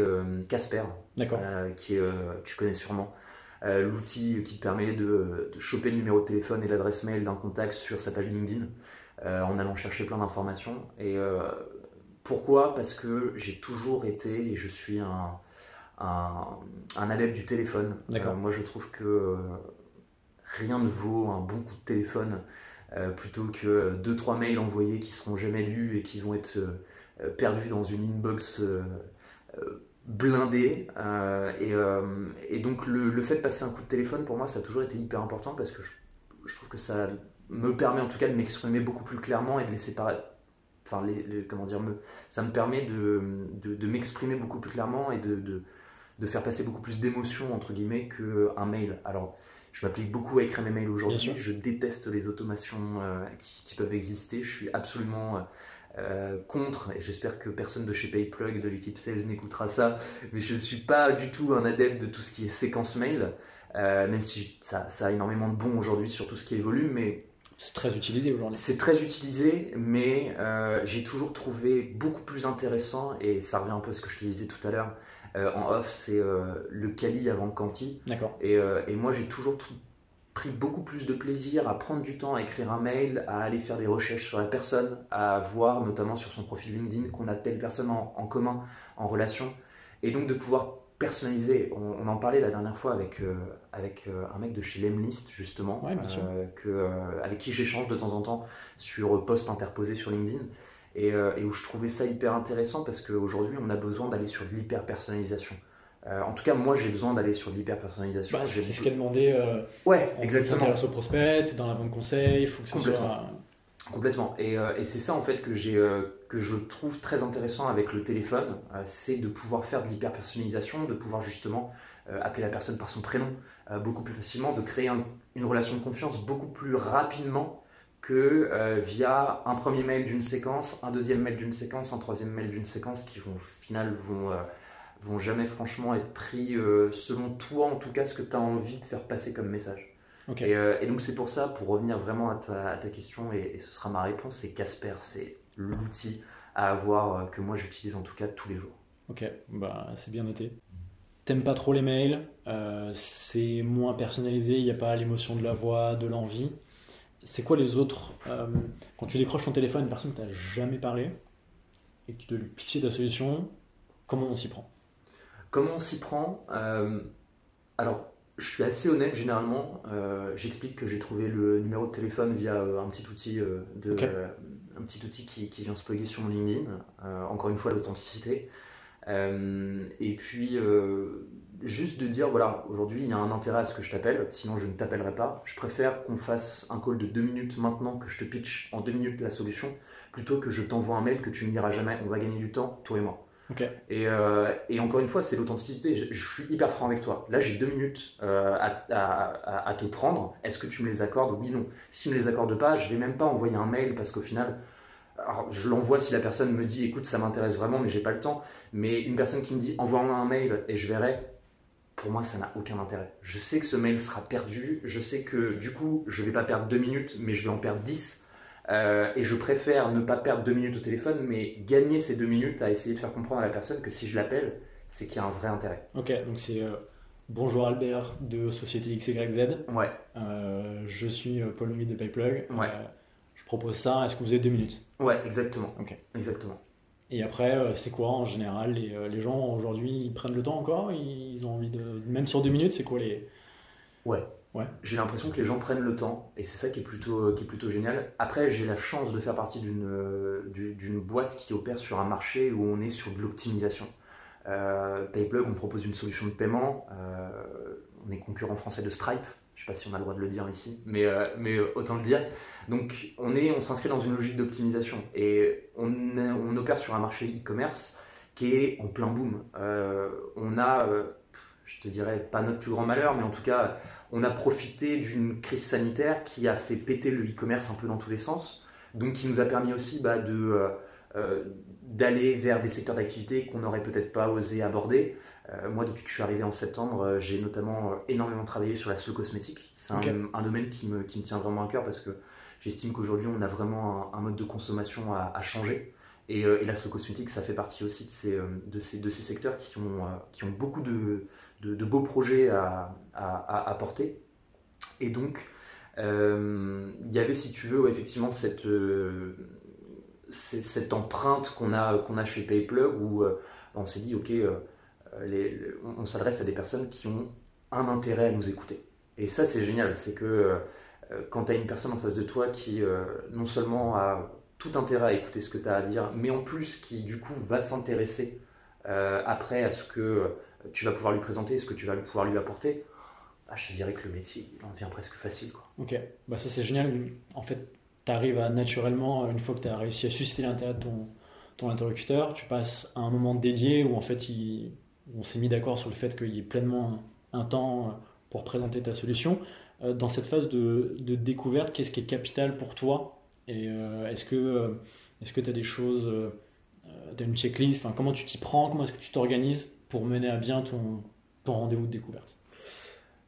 Speaker 3: Casper, qui est, tu connais sûrement. Euh, l'outil qui te permet de, choper le numéro de téléphone et l'adresse mail d'un contact sur sa page LinkedIn euh, en allant chercher plein d'informations. Et euh, pourquoi? Parce que j'ai toujours été et je suis un, un, adepte du téléphone. moi, je trouve que rien ne vaut un bon coup de téléphone plutôt que deux trois mails envoyés qui seront jamais lus et qui vont être perdus dans une inbox blindé. Euh, euh, et, donc le, fait de passer un coup de téléphone, pour moi, ça a toujours été hyper important parce que je, trouve que ça me permet en tout cas de m'exprimer beaucoup plus clairement et de laisser paraître... Enfin, les, comment dire, me, ça me permet de, de, m'exprimer beaucoup plus clairement et de, de, faire passer beaucoup plus d'émotions, entre guillemets, qu'un mail. Alors, je m'applique beaucoup à écrire mes mails aujourd'hui. Je déteste les automations euh, qui, qui, peuvent exister. Je suis absolument euh, contre, et j'espère que personne de chez Payplug, de l'équipe sales n'écoutera ça, mais je ne suis pas du tout un adepte de tout ce qui est séquence mail, euh, même si ça, a énormément de bon aujourd'hui sur tout ce qui évolue, mais...
Speaker 2: C'est très utilisé aujourd'hui.
Speaker 3: C'est très utilisé, mais euh, j'ai toujours trouvé beaucoup plus intéressant, et ça revient un peu à ce que je te disais tout à l'heure, en off, c'est le Kali avant le Kanti.
Speaker 2: D'accord.
Speaker 3: Et, et, moi j'ai toujours pris beaucoup plus de plaisir à prendre du temps à écrire un mail, à aller faire des recherches sur la personne, à voir notamment sur son profil LinkedIn qu'on a telle personne en, commun, en relation, et donc de pouvoir personnaliser. On, en parlait la dernière fois avec, euh, avec euh, un mec de chez Lemlist justement,
Speaker 2: euh,
Speaker 3: que, avec qui j'échange de temps en temps sur posts interposés sur LinkedIn. Et, et, où je trouvais ça hyper intéressant parce qu'aujourd'hui on a besoin d'aller sur de l'hyper personnalisation. En tout cas, moi, j'ai besoin d'aller sur l'hyper-personnalisation.
Speaker 2: Bah, c'est ce qu'elle demandé.
Speaker 3: Ouais, exactement.
Speaker 2: dans la vente conseil, il faut que ce.
Speaker 3: Soit... Complètement. Et, euh, et c'est ça, en fait, que, j'ai, que je trouve très intéressant avec le téléphone, c'est de pouvoir faire de l'hyper-personnalisation, de pouvoir justement appeler la personne par son prénom beaucoup plus facilement, de créer une relation de confiance beaucoup plus rapidement que via un premier mail d'une séquence, un deuxième mail d'une séquence, un troisième mail d'une séquence qui vont, au vont vont jamais franchement être pris euh, selon toi, en tout cas, ce que tu as envie de faire passer comme message. Euh, et, donc c'est pour ça, pour revenir vraiment à ta, question, et, ce sera ma réponse, c'est Casper, c'est l'outil à avoir euh, que moi j'utilise en tout cas tous les jours.
Speaker 2: Ok, bah c'est bien noté. T'aimes pas trop les mails, c'est moins personnalisé, il n'y a pas l'émotion de la voix, de l'envie. C'est quoi les autres Quand tu décroches ton téléphone, une personne n'as jamais parlé, et que tu dois lui pitcher ta solution, comment on s'y prend?
Speaker 3: Comment on s'y prend? Euh, Alors, je suis assez honnête généralement. Euh, j'explique que j'ai trouvé le numéro de téléphone via euh, un petit outil, de, un petit outil qui, qui, vient se plugger sur mon LinkedIn. encore une fois, l'authenticité. et puis, juste de dire voilà, aujourd'hui il y a un intérêt à ce que je t'appelle, sinon je ne t'appellerai pas. Je préfère qu'on fasse un call de deux minutes maintenant que je te pitch en deux minutes la solution, plutôt que je t'envoie un mail que tu ne liras jamais. On va gagner du temps, toi et moi.
Speaker 2: Euh,
Speaker 3: et, encore une fois, c'est l'authenticité. Je, suis hyper franc avec toi. Là, j'ai deux minutes euh, à, te prendre. Est-ce que tu me les accordes? Oui, non. Si me les accorde pas, je vais même pas envoyer un mail parce qu'au final, je l'envoie si la personne me dit écoute, ça m'intéresse vraiment, mais j'ai pas le temps. Mais une personne qui me dit envoie-moi un mail et je verrai, pour moi, ça n'a aucun intérêt. Je sais que ce mail sera perdu. Je sais que du coup, je vais pas perdre deux minutes, mais je vais en perdre dix euh, et je préfère ne pas perdre deux minutes au téléphone, mais gagner ces deux minutes à essayer de faire comprendre à la personne que si je l'appelle, c'est qu'il y a un vrai intérêt.
Speaker 2: Ok, donc c'est euh, bonjour Albert de Société XYZ.
Speaker 3: Ouais.
Speaker 2: Euh, je suis Paul Louis de Payplug.
Speaker 3: Ouais.
Speaker 2: je propose ça. Est-ce que vous avez deux minutes?
Speaker 3: Ouais, exactement.
Speaker 2: Ok.
Speaker 3: Exactement.
Speaker 2: Et après, c'est quoi en général les, les gens aujourd'hui, ils prennent le temps encore? Ils ont envie de. Même sur deux minutes, c'est quoi les.
Speaker 3: Ouais. J'ai l'impression que les gens prennent le temps et c'est ça qui est plutôt, qui est plutôt génial. Après, j'ai la chance de faire partie d'une, d'une boîte qui opère sur un marché où on est sur de l'optimisation. Euh, Payplug, on propose une solution de paiement. Euh, on est concurrent français de Stripe, Je sais pas si on a le droit de le dire ici, mais, euh, mais euh, autant le dire. Donc on est, on s'inscrit dans une logique d'optimisation et on, on, opère sur un marché e-commerce qui est en plein boom. Euh, on a, je te dirais pas notre plus grand malheur, mais en tout cas, on a profité d'une crise sanitaire qui a fait péter le e-commerce un peu dans tous les sens, donc qui nous a permis aussi bah, de d'aller vers des secteurs d'activité qu'on n'aurait peut-être pas osé aborder. Euh, moi, depuis que je suis arrivé en septembre, euh, j'ai notamment euh, énormément travaillé sur la slow cosmétique. C'est un, domaine qui me, qui me, tient vraiment à cœur parce que j'estime qu'aujourd'hui, on a vraiment un, mode de consommation à, changer. Et, la slow cosmétique, ça fait partie aussi de ces, de ces, de ces secteurs qui ont, qui ont beaucoup de, de, beaux projets à, à, porter. Et donc, il y avait, si tu veux, effectivement, cette, cette empreinte qu'on a, a chez PayPlug où on s'est dit, OK, euh, on, s'adresse à des personnes qui ont un intérêt à nous écouter. Et ça, c'est génial. C'est que euh, quand tu as une personne en face de toi qui euh, non seulement a tout intérêt à écouter ce que tu as à dire, mais en plus qui du coup va s'intéresser après à ce que tu vas pouvoir lui présenter, ce que tu vas pouvoir lui apporter, bah, je te dirais que le métier il en devient presque facile. Quoi.
Speaker 2: Ok, bah, ça c'est génial. En fait, tu arrives naturellement, une fois que tu as réussi à susciter l'intérêt de ton, ton interlocuteur, tu passes à un moment dédié où en fait il, on s'est mis d'accord sur le fait qu'il y ait pleinement un temps euh, pour présenter ta solution. Euh, dans cette phase de, découverte, qu'est-ce qui est capital pour toi? Et euh, est-ce que que tu as des choses, tu as une checklist? Enfin, Comment tu t'y prends? Comment est-ce que tu t'organises? Pour mener à bien ton, ton rendez-vous de découverte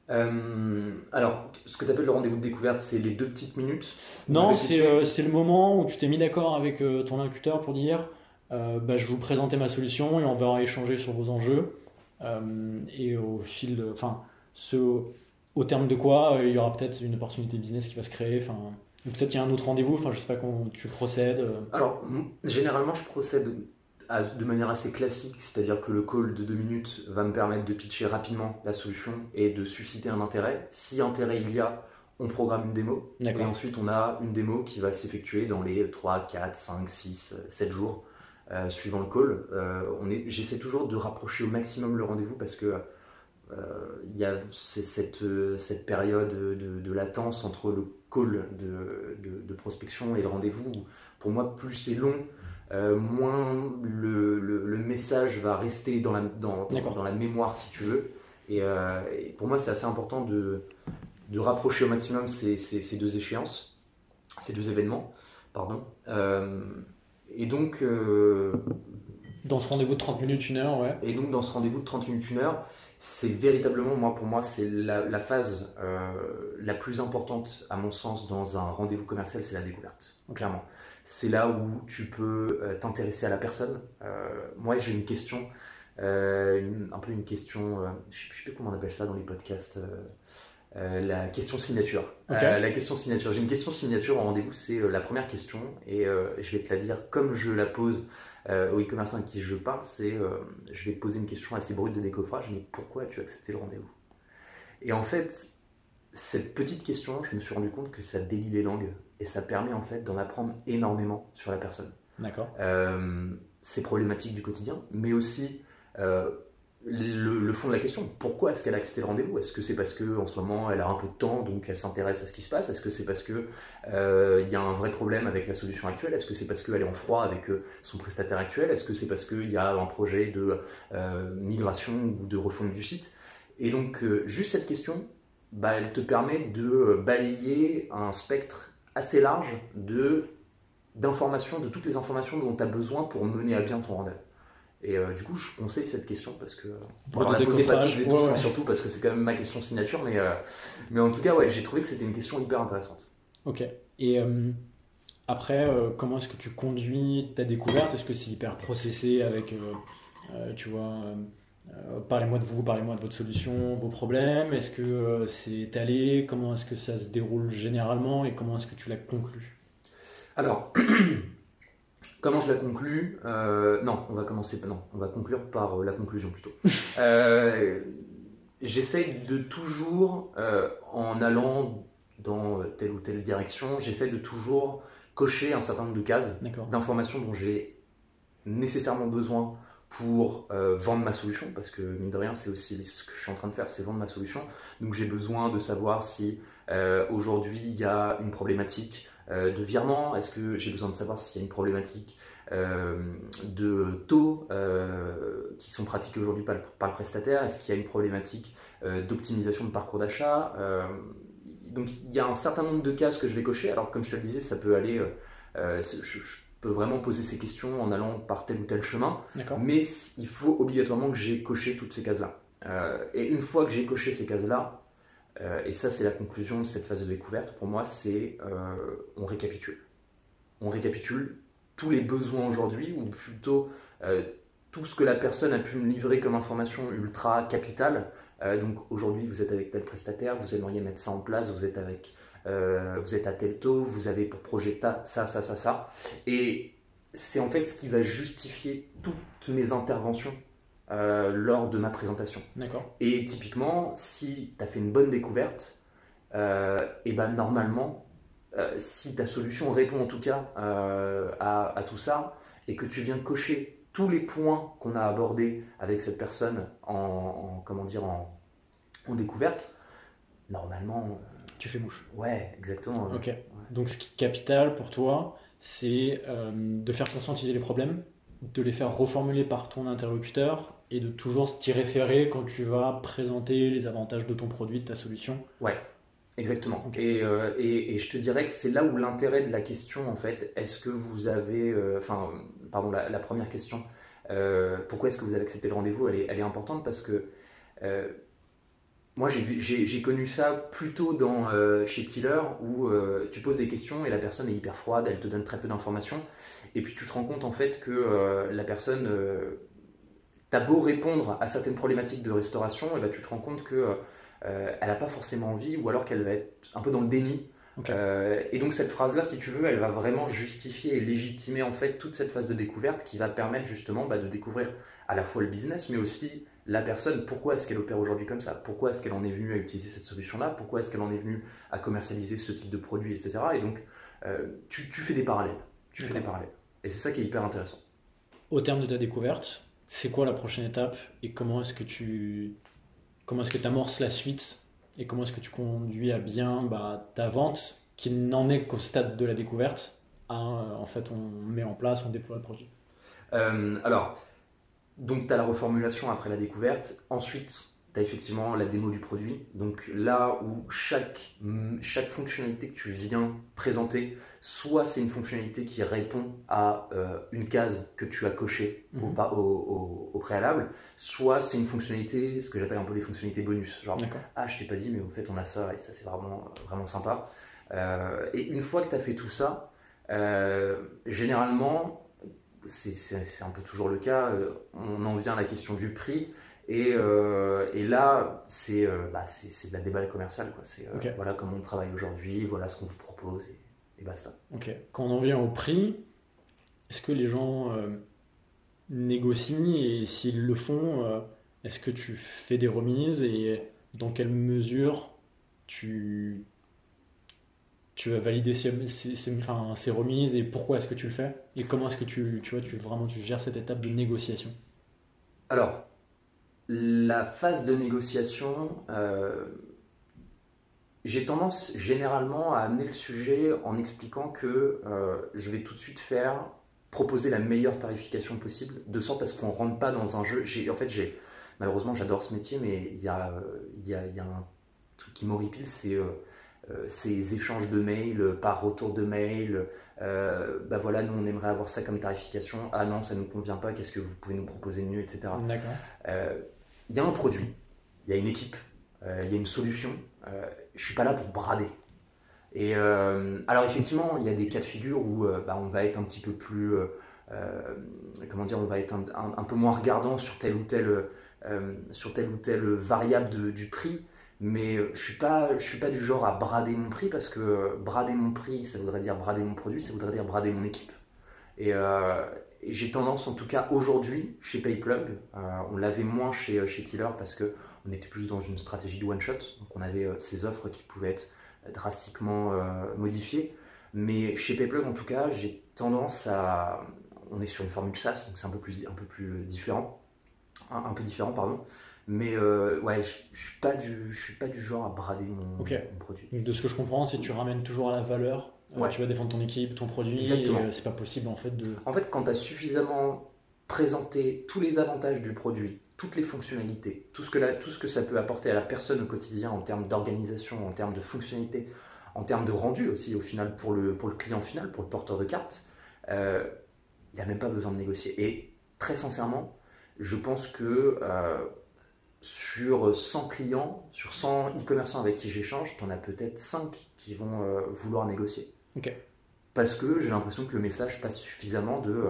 Speaker 3: alors, ce que tu appelles le rendez-vous de découverte, c'est les deux petites minutes
Speaker 2: Non, c'est le moment où tu t'es mis d'accord avec ton incuteur pour dire euh, bah, je vous présenter ma solution et on va échanger sur vos enjeux. Euh, et au fil, enfin, ce, au terme de quoi, euh, il y aura peut-être une opportunité business qui va se créer. Enfin, peut-être il y a un autre rendez-vous. Enfin, je sais pas comment tu procèdes.
Speaker 3: Alors, généralement, je procède de manière assez classique, c'est-à-dire que le call de deux minutes va me permettre de pitcher rapidement la solution et de susciter un intérêt. Si intérêt il y a, on programme une démo. Et ensuite, on a une démo qui va s'effectuer dans les 3, 4, 5, 6, 7 jours euh, suivant le call. Euh, j'essaie toujours de rapprocher au maximum le rendez-vous parce que euh, il y a cette, cette période de, latence entre le call de, prospection et le rendez-vous. Pour moi, plus c'est long, moins le, message va rester dans la, dans, dans, la mémoire, si tu veux. Et, pour moi, c'est assez important de, de rapprocher au maximum ces, ces, deux échéances, ces deux événements. Pardon. Et donc. Euh,
Speaker 2: dans ce rendez-vous de 30 minutes, une heure, ouais.
Speaker 3: Et donc, dans ce rendez-vous de 30 minutes, une heure, c'est véritablement, moi, pour moi, c'est la, phase euh, la plus importante, à mon sens, dans un rendez-vous commercial, c'est la découverte, clairement. C'est là où tu peux euh, t'intéresser à la personne. moi, j'ai une question, un peu une question, je ne sais plus comment on appelle ça dans les podcasts. Euh, la question signature. Euh, la question signature. J'ai une question signature en rendez-vous, c'est euh, la première question et je vais te la dire comme je la pose au e-commerçant avec qui je parle. C'est, je vais te poser une question assez brute de décoffrage. Mais pourquoi as-tu accepté le rendez-vous? Et en fait, cette petite question, je me suis rendu compte que ça délie les langues et ça permet en fait d'en apprendre énormément sur la personne.
Speaker 2: D'accord.
Speaker 3: c'est problématique du quotidien, mais aussi le, fond de la question. Pourquoi est-ce qu'elle a accepté le rendez-vous? Est-ce que c'est parce qu'en ce moment elle a un peu de temps donc elle s'intéresse à ce qui se passe? Est-ce que c'est parce qu'il euh, y a un vrai problème avec la solution actuelle? Est-ce que c'est parce qu'elle est en froid avec euh, son prestataire actuel? Est-ce que c'est parce qu'il y a un projet de euh, migration ou de refonte du site? Et donc juste cette question, bah, elle te permet de balayer un spectre assez large de d'informations, de toutes les informations dont tu as besoin pour mener à bien ton rendez-vous. Et euh, du coup, je conseille cette question parce que. Bon, on la posez pas toutes et tous, hein, surtout parce que c'est quand même ma question signature, mais, euh, mais en tout cas, ouais, j'ai trouvé que c'était une question hyper intéressante.
Speaker 2: Ok. Et euh, après, comment est-ce que tu conduis ta découverte? Est-ce que c'est hyper processé avec, tu vois, parlez-moi de vous, parlez-moi de votre solution, vos problèmes Est-ce que c'est étalé? Comment est-ce que ça se déroule généralement et comment est-ce que tu la conclus
Speaker 3: Alors. (clears throat) Comment je la conclue? Euh, Non, on va commencer. Non, on va conclure par euh, la conclusion plutôt. (laughs) euh, j'essaie de toujours, euh, en allant dans telle ou telle direction, j'essaie de toujours cocher un certain nombre de cases d'informations dont j'ai nécessairement besoin pour vendre ma solution, parce que mine de rien, c'est aussi ce que je suis en train de faire, c'est vendre ma solution. Donc j'ai besoin de savoir si aujourd'hui il y a une problématique de virement, est-ce que j'ai besoin de savoir s'il y a une problématique de taux qui sont pratiqués aujourd'hui par, le prestataire, est-ce qu'il y a une problématique d'optimisation de parcours d'achat donc il y a un certain nombre de cases que je vais cocher. Alors comme je te le disais, ça peut aller, euh, euh, peux vraiment poser ces questions en allant par tel ou tel chemin. Mais il faut obligatoirement que j'ai coché toutes ces cases-là. Euh, et une fois que j'ai coché ces cases-là, et ça c'est la conclusion de cette phase de découverte, pour moi c'est on récapitule. On récapitule tous les besoins aujourd'hui, ou plutôt tout ce que la personne a pu me livrer comme information ultra capitale euh, donc aujourd'hui, vous êtes avec tel prestataire, vous aimeriez mettre ça en place, vous êtes avec, euh, vous êtes à tel taux, vous avez pour projet ça, ça, ça, ça. Et c'est en fait ce qui va justifier toutes mes interventions euh, lors de ma présentation.
Speaker 2: D'accord.
Speaker 3: Et typiquement, si tu as fait une bonne découverte, et ben normalement, si ta solution répond en tout cas à, à, tout ça, et que tu viens cocher tous les points qu'on a abordés avec cette personne en, comment dire en, découverte, normalement.
Speaker 2: Euh, tu fais mouche.
Speaker 3: Ouais, exactement.
Speaker 2: Ok. Donc ce qui est capital pour toi, c'est euh, de faire conscientiser les problèmes, de les faire reformuler par ton interlocuteur et de toujours t'y référer quand tu vas présenter les avantages de ton produit, de ta solution.
Speaker 3: Ouais. Exactement. Euh, et, et, je te dirais que c'est là où l'intérêt de la question, en fait, est-ce que vous avez, enfin, pardon, la, première question, euh, pourquoi est-ce que vous avez accepté le rendez-vous, elle est, elle est, importante parce que euh, moi j'ai connu ça plutôt dans, euh, chez Tiller où tu poses des questions et la personne est hyper froide, elle te donne très peu d'informations. Et puis tu te rends compte en fait que la personne, t'as beau répondre à certaines problématiques de restauration, et ben, tu te rends compte que elle n'a pas forcément envie ou alors qu'elle va être un peu dans le déni. Euh, et donc cette phrase-là, si tu veux, elle va vraiment justifier et légitimer en fait toute cette phase de découverte qui va permettre justement bah, de découvrir à la fois le business, mais aussi la personne. Pourquoi est-ce qu'elle opère aujourd'hui comme ça? Pourquoi est-ce qu'elle en est venue à utiliser cette solution-là? Pourquoi est-ce qu'elle en est venue à commercialiser ce type de produit, etc. Et donc euh, tu, fais des parallèles. Tu fais des parallèles. Et c'est ça qui est hyper intéressant.
Speaker 2: Au terme de ta découverte, c'est quoi la prochaine étape? Et comment est-ce que tu comment est-ce que amorces la suite? Et comment est-ce que tu conduis à bien bah, ta vente qui n'en est qu'au stade de la découverte euh, en fait on met en place, on déploie le produit?
Speaker 3: Euh, Alors, donc tu as la reformulation après la découverte, ensuite tu as effectivement la démo du produit, donc là où chaque, chaque fonctionnalité que tu viens présenter, soit c'est une fonctionnalité qui répond à euh, une case que tu as cochée au, mhm. au, au, préalable, soit c'est une fonctionnalité, ce que j'appelle un peu les fonctionnalités bonus. Genre, ah, je t'ai pas dit, mais au fait, on a ça, et ça, c'est vraiment, vraiment sympa. Euh, et une fois que tu as fait tout ça, euh, généralement, c'est un peu toujours le cas, on en vient à la question du prix. Et, et, là, c'est bah, de la déballe commerciale. C'est voilà comment on travaille aujourd'hui, voilà ce qu'on vous propose et basta.
Speaker 2: Ok. Quand on en vient au prix, est-ce que les gens euh, négocient et s'ils le font, euh, est-ce que tu fais des remises et dans quelle mesure tu, tu vas valider ces, remises et pourquoi est-ce que tu le fais et comment est-ce que tu, tu, vois, tu, vraiment, tu gères cette étape de négociation
Speaker 3: Alors, la phase de négociation, euh, j'ai tendance généralement à amener le sujet en expliquant que euh, je vais tout de suite faire proposer la meilleure tarification possible, de sorte à ce qu'on ne rentre pas dans un jeu. En fait, malheureusement, j'adore ce métier, mais il y a, il y a, y a un truc qui m'horripile, c'est euh, euh, ces échanges de mails par retour de mail. bah voilà, nous on aimerait avoir ça comme tarification. Ah non, ça ne nous convient pas. Qu'est-ce que vous pouvez nous proposer de mieux, etc.
Speaker 2: D'accord.
Speaker 3: Il y a un produit, il y a une équipe, il y a une solution euh, je suis pas là pour brader. Et euh, alors effectivement, il y a des cas de figure où euh, bah, on va être un petit peu plus, comment dire, on va être un, peu moins regardant sur telle ou telle, sur telle ou telle variable du prix. Mais je suis pas, je suis pas du genre à brader mon prix parce que brader mon prix, ça voudrait dire brader mon produit, ça voudrait dire brader mon équipe. Et, j'ai tendance, en tout cas aujourd'hui, chez PayPlug, on l'avait moins chez, chez Tiller parce que on était plus dans une stratégie de one shot, donc on avait euh, ces offres qui pouvaient être euh, drastiquement euh, modifiées. Mais chez PayPlug, en tout cas, j'ai tendance à, on est sur une formule SaaS, donc c'est un peu plus, un peu plus différent. Un, peu différent, pardon. Mais ouais, je ne suis, pas du, je suis pas du genre à brader mon, produit.
Speaker 2: de ce que je comprends, si tu ramènes toujours à la valeur, tu vas défendre ton équipe, ton produit, Exactement. c'est pas possible en fait de...
Speaker 3: En fait, quand tu as suffisamment présenté tous les avantages du produit, toutes les fonctionnalités, tout ce, que tout ce que ça peut apporter à la personne au quotidien en termes d'organisation, en termes de fonctionnalité, en termes de rendu aussi au final pour le, pour le client final, pour le porteur de carte, il euh, n'y a même pas besoin de négocier. Et très sincèrement, je pense que euh, sur 100 clients, sur 100 e-commerçants avec qui j'échange, tu en as peut-être 5 qui vont euh, vouloir négocier. Parce que j'ai l'impression que le message passe suffisamment de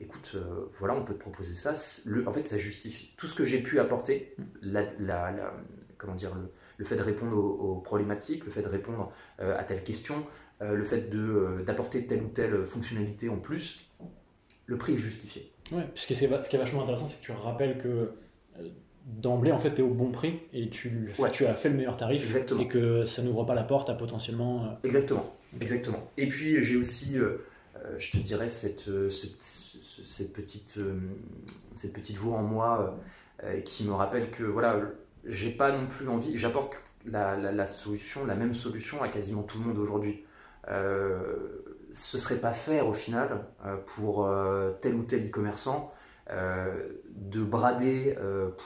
Speaker 3: écoute, euh, voilà, on peut te proposer ça. Le, en fait, ça justifie tout ce que j'ai pu apporter, mm. la, comment dire, le, fait de répondre aux, problématiques, le fait de répondre euh, à telle question, euh, le fait d'apporter telle ou telle fonctionnalité en plus, le prix est justifié.
Speaker 2: Ouais, puisque ce qui est vachement intéressant, c'est que tu rappelles que d'emblée, en fait, tu es au bon prix et tu, tu as fait le meilleur tarif
Speaker 3: Exactement.
Speaker 2: et que ça n'ouvre pas la porte à potentiellement.
Speaker 3: Exactement. Exactement. Et puis, j'ai aussi je te dirais, cette, cette petite, euh, cette petite voix en moi euh, qui me rappelle que voilà, j'ai pas non plus envie, j'apporte la, la, solution, la même solution à quasiment tout le monde aujourd'hui. Euh, ce serait pas faire au final pour tel ou tel e-commerçant de brader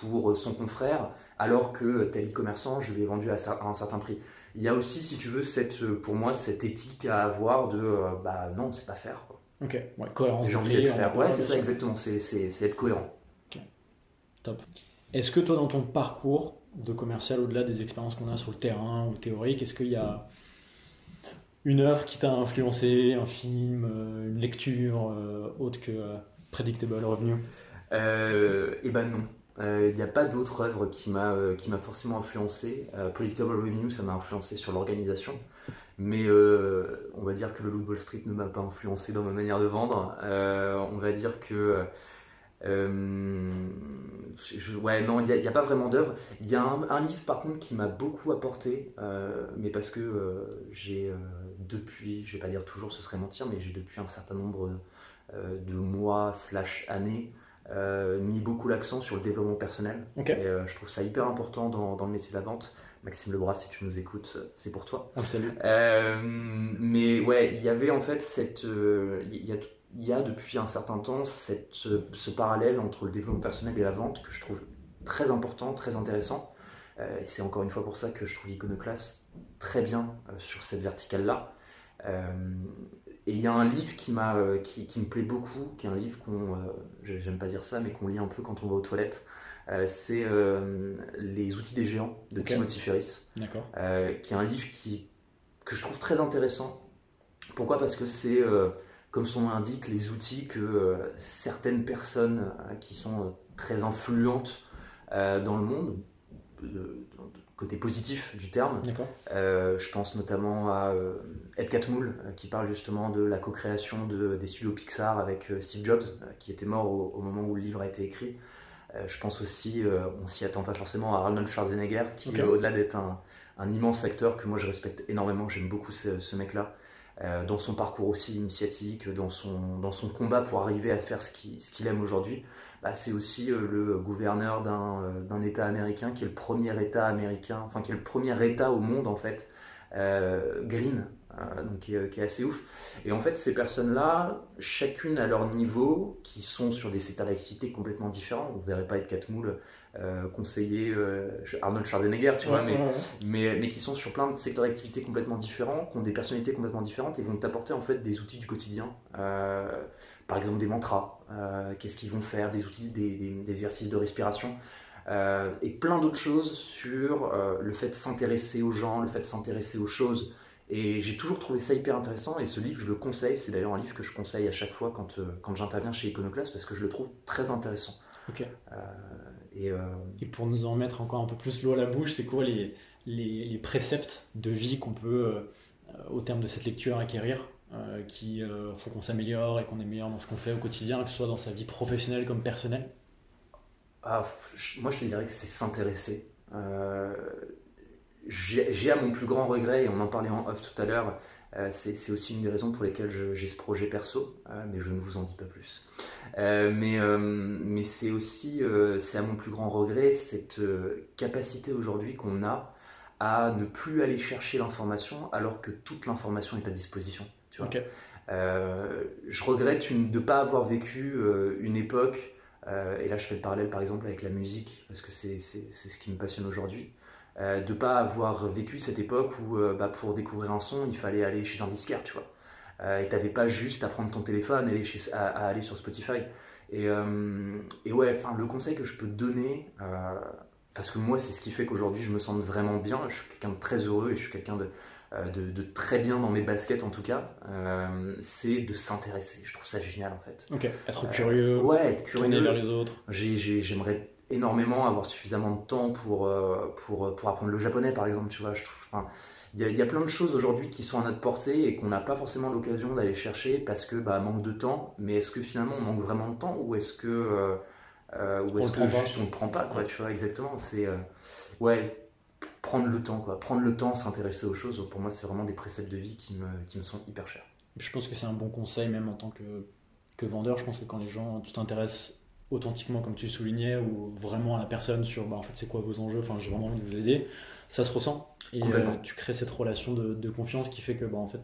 Speaker 3: pour son confrère alors que tel e-commerçant je l'ai vendu à, un certain prix. Il y a aussi, si tu veux, cette, pour moi, cette éthique à avoir de bah non, c'est pas faire.
Speaker 2: Ok, ouais, cohérence
Speaker 3: de faire. Ouais, c'est ça exactement, c'est être cohérent. Ok,
Speaker 2: top. Est-ce que toi, dans ton parcours de commercial, au-delà des expériences qu'on a sur le terrain ou théorique, est-ce qu'il y a une œuvre qui t'a influencé, un film, euh, une lecture euh, autre que euh, Predictable Revenue
Speaker 3: Eh ben non. Il n'y a pas d'autre œuvre qui m'a forcément influencé. Predictable Revenue, ça m'a influencé sur l'organisation. Mais euh, on va dire que le Loup Wall Street ne m'a pas influencé dans ma manière de vendre. Euh, on va dire que. Euh, ouais, non, il n'y a, pas vraiment d'œuvre. Il y a un, livre par contre qui m'a beaucoup apporté, mais parce que j'ai depuis, je vais pas dire toujours, ce serait mentir, mais j'ai depuis un certain nombre de mois slash années mis beaucoup l'accent sur le développement personnel. Et je trouve ça hyper important dans, dans le métier de la vente. Maxime Lebras, si tu nous écoutes, c'est pour toi.
Speaker 2: Ah, salut.
Speaker 3: Euh, mais ouais, il y avait en fait cette. Euh, il y, a, y, a, depuis un certain temps cette, ce, parallèle entre le développement personnel et la vente que je trouve très important, très intéressant. Euh, et c'est encore une fois pour ça que je trouve Iconoclast très bien sur cette verticale-là. Et il y a un livre qui, m'a, qui, qui, me plaît beaucoup, qui est un livre qu'on. j'aime pas dire ça, mais qu'on lit un peu quand on va aux toilettes. Euh, c'est euh, Les outils des géants de Timothy Ferris, euh, qui est un livre qui, que je trouve très intéressant. Pourquoi? Parce que c'est, comme son nom l'indique, les outils que certaines personnes qui sont très influentes dans le monde, côté positif du terme. je pense notamment à Ed Catmull, qui parle justement de la co-création de, des studios Pixar avec Steve Jobs, qui était mort au, moment où le livre a été écrit. Euh, je pense aussi, euh, on s'y attend pas forcément, à Arnold Schwarzenegger, qui au-delà d'être un, immense acteur que moi je respecte énormément, j'aime beaucoup ce, mec-là, euh, dans son parcours aussi initiatique, dans son, dans son combat pour arriver à faire ce qu'il aime aujourd'hui. Bah, c'est aussi le gouverneur d'un État américain qui est le premier État américain, enfin qui est le premier État au monde en fait, green, euh, donc qui est, assez ouf. Et en fait, ces personnes-là, chacune à leur niveau, qui sont sur des secteurs d'activité complètement différents. Vous ne verrez pas être Catmull euh, conseiller euh, Arnold Schwarzenegger, tu vois, mais, mais, mais, qui sont sur plein de secteurs d'activité complètement différents, qui ont des personnalités complètement différentes et vont t'apporter en fait des outils du quotidien. Par exemple, des mantras, qu'est-ce qu'ils vont faire, des outils, des, des exercices de respiration. et plein d'autres choses sur le fait de s'intéresser aux gens, le fait de s'intéresser aux choses, et j'ai toujours trouvé ça hyper intéressant et ce livre, je le conseille. C'est d'ailleurs un livre que je conseille à chaque fois quand, euh, quand j'interviens chez Iconoclast parce que je le trouve très intéressant.
Speaker 2: Ok. Euh, et, euh, et, pour nous en mettre encore un peu plus l'eau à la bouche, c'est quoi les, les, les, préceptes de vie qu'on peut, au terme de cette lecture, acquérir? Qui font qu'on s'améliore et qu'on est meilleur dans ce qu'on fait au quotidien, que ce soit dans sa vie professionnelle comme personnelle
Speaker 3: ah, Moi, je te dirais que c'est s'intéresser j'ai à mon plus grand regret, et on en parlait en off tout à l'heure, c'est aussi une des raisons pour lesquelles j'ai ce projet perso, mais je ne vous en dis pas plus. mais mais c'est aussi, c'est à mon plus grand regret, cette capacité aujourd'hui qu'on a à ne plus aller chercher l'information alors que toute l'information est à disposition. Tu vois je regrette de ne pas avoir vécu une époque euh, et là, je fais le parallèle par exemple avec la musique, parce que c'est ce qui me passionne aujourd'hui. Euh, de pas avoir vécu cette époque où euh, bah, pour découvrir un son, il fallait aller chez un disquaire, tu vois. et t'avais pas juste à prendre ton téléphone et aller chez, à, aller sur Spotify. Et, et ouais, enfin, le conseil que je peux te donner, parce que moi, c'est ce qui fait qu'aujourd'hui, je me sens vraiment bien. Je suis quelqu'un de très heureux et je suis quelqu'un de, euh, de, très bien dans mes baskets en tout cas, euh, c'est de s'intéresser. Je trouve ça génial en fait.
Speaker 2: Ok, être curieux,
Speaker 3: euh, ouais, être curieux
Speaker 2: vers les autres.
Speaker 3: J'aimerais énormément avoir suffisamment de temps pour, pour, pour apprendre le japonais par exemple, tu vois. Je trouve, il y, a, y, a plein de choses aujourd'hui qui sont à notre portée et qu'on n'a pas forcément l'occasion d'aller chercher parce que bah, manque de temps. Mais est-ce que finalement on manque vraiment de temps ou est-ce que, ou est-ce que juste on ne prend pas quoi, tu vois exactement. C'est ouais, prendre le temps, quoi. Prendre le temps, s'intéresser aux choses, pour moi, c'est vraiment des préceptes de vie qui me, qui me sont hyper chers.
Speaker 2: Je pense que c'est un bon conseil, même en tant que, que vendeur. Je pense que quand les gens, tu t'intéresses authentiquement, comme tu soulignais, ou vraiment à la personne sur, bah, en fait, c'est quoi vos enjeux, enfin, j'ai vraiment envie de vous aider, ça se ressent. Et euh, tu crées cette relation de, de, confiance qui fait que, bah, en fait,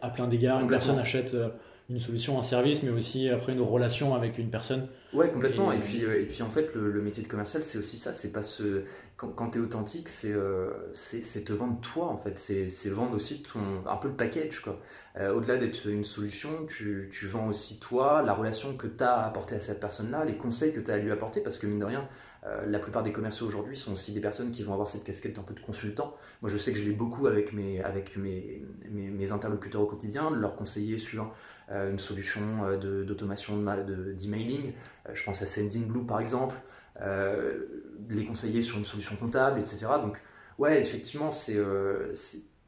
Speaker 2: à plein d'égards, une personne achète. Euh, une solution, un service, mais aussi après une relation avec une personne.
Speaker 3: Ouais, complètement. Et, puis, euh, et puis en fait, le, métier de commercial, c'est aussi ça. C'est pas ce quand, quand tu es authentique, euh, c'est te vendre toi en fait. C'est vendre aussi ton un peu le package quoi. Euh, au-delà d'être une solution, tu, tu, vends aussi toi, la relation que tu as apportée à cette personne-là, les conseils que tu as à lui apporter, parce que mine de rien, euh, la plupart des commerciaux aujourd'hui sont aussi des personnes qui vont avoir cette casquette un peu de consultant. Moi, je sais que je l'ai beaucoup avec mes, avec mes, mes, interlocuteurs au quotidien, leur conseiller sur euh, une solution euh, d'automation d'emailing. De, je pense à Sendinblue par exemple, les conseiller sur une solution comptable, etc. Donc, ouais, effectivement, c'est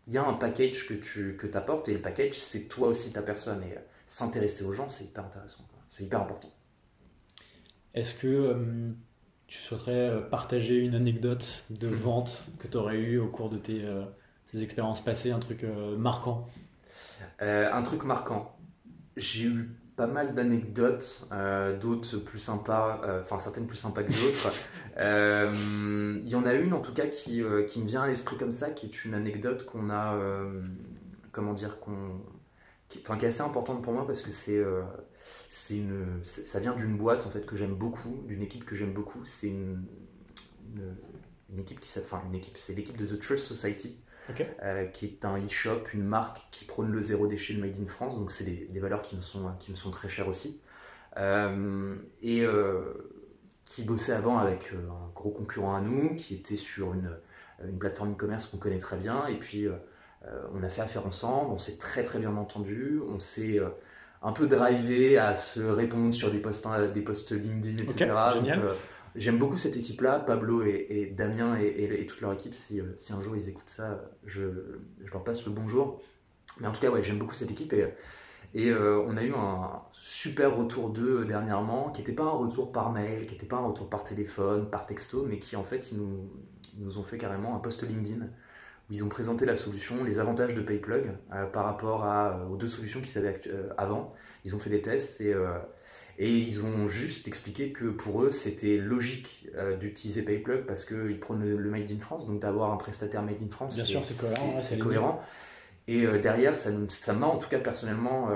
Speaker 3: il y a un package que tu que apportes et le package, c'est toi aussi ta personne. Et s'intéresser aux gens, c'est hyper intéressant. C'est hyper important.
Speaker 2: Est-ce que tu souhaiterais euh, partager une anecdote de vente que tu aurais eu au cours de tes, euh, expériences passées, un truc euh, marquant?
Speaker 3: Un truc marquant. J'ai eu pas mal d'anecdotes, d'autres plus sympas, enfin certaines plus sympas que d'autres. (laughs) Il y en a une en tout cas qui, qui me vient à l'esprit comme ça, qui est une anecdote qu'on a, comment dire, qu'on, qui, qui est assez importante pour moi parce que c'est c'est une, ça vient d'une boîte en fait que j'aime beaucoup, d'une équipe que j'aime beaucoup. C'est une, une, équipe qui, enfin une équipe, c'est l'équipe de The Trust Society, euh, qui est un e-shop, une marque qui prône le zéro déchet, le made in France. Donc c'est des, des, valeurs qui me sont, qui me sont très chères aussi. Euh, et euh, qui bossait avant avec un gros concurrent à nous, qui était sur une, une plateforme e-commerce qu'on connaît très bien. Et puis on a fait affaire ensemble, on s'est très très bien entendu, on s'est un peu drivé à se répondre sur des posts, des posts LinkedIn, etc. j'aime beaucoup cette équipe-là, Pablo et, Damien et, toute leur équipe. Si, euh, si, un jour ils écoutent ça, je, leur passe le bonjour. Mais en tout cas, ouais, j'aime beaucoup cette équipe et, euh, on a eu un super retour d'eux dernièrement, qui n'était pas un retour par mail, qui n'était pas un retour par téléphone, par texto, mais qui en fait, ils nous, ont fait carrément un post LinkedIn où ils ont présenté la solution, les avantages de PayPlug euh, par rapport euh, aux deux solutions qu'ils avaient euh, avant. Ils ont fait des tests et, et ils ont juste expliqué que pour eux, c'était logique d'utiliser PayPlug parce qu'ils prennent le, Made in France, donc d'avoir un prestataire Made in France.
Speaker 2: Bien sûr, c'est cohérent.
Speaker 3: C'est cohérent. Et derrière, ça m'a en tout cas personnellement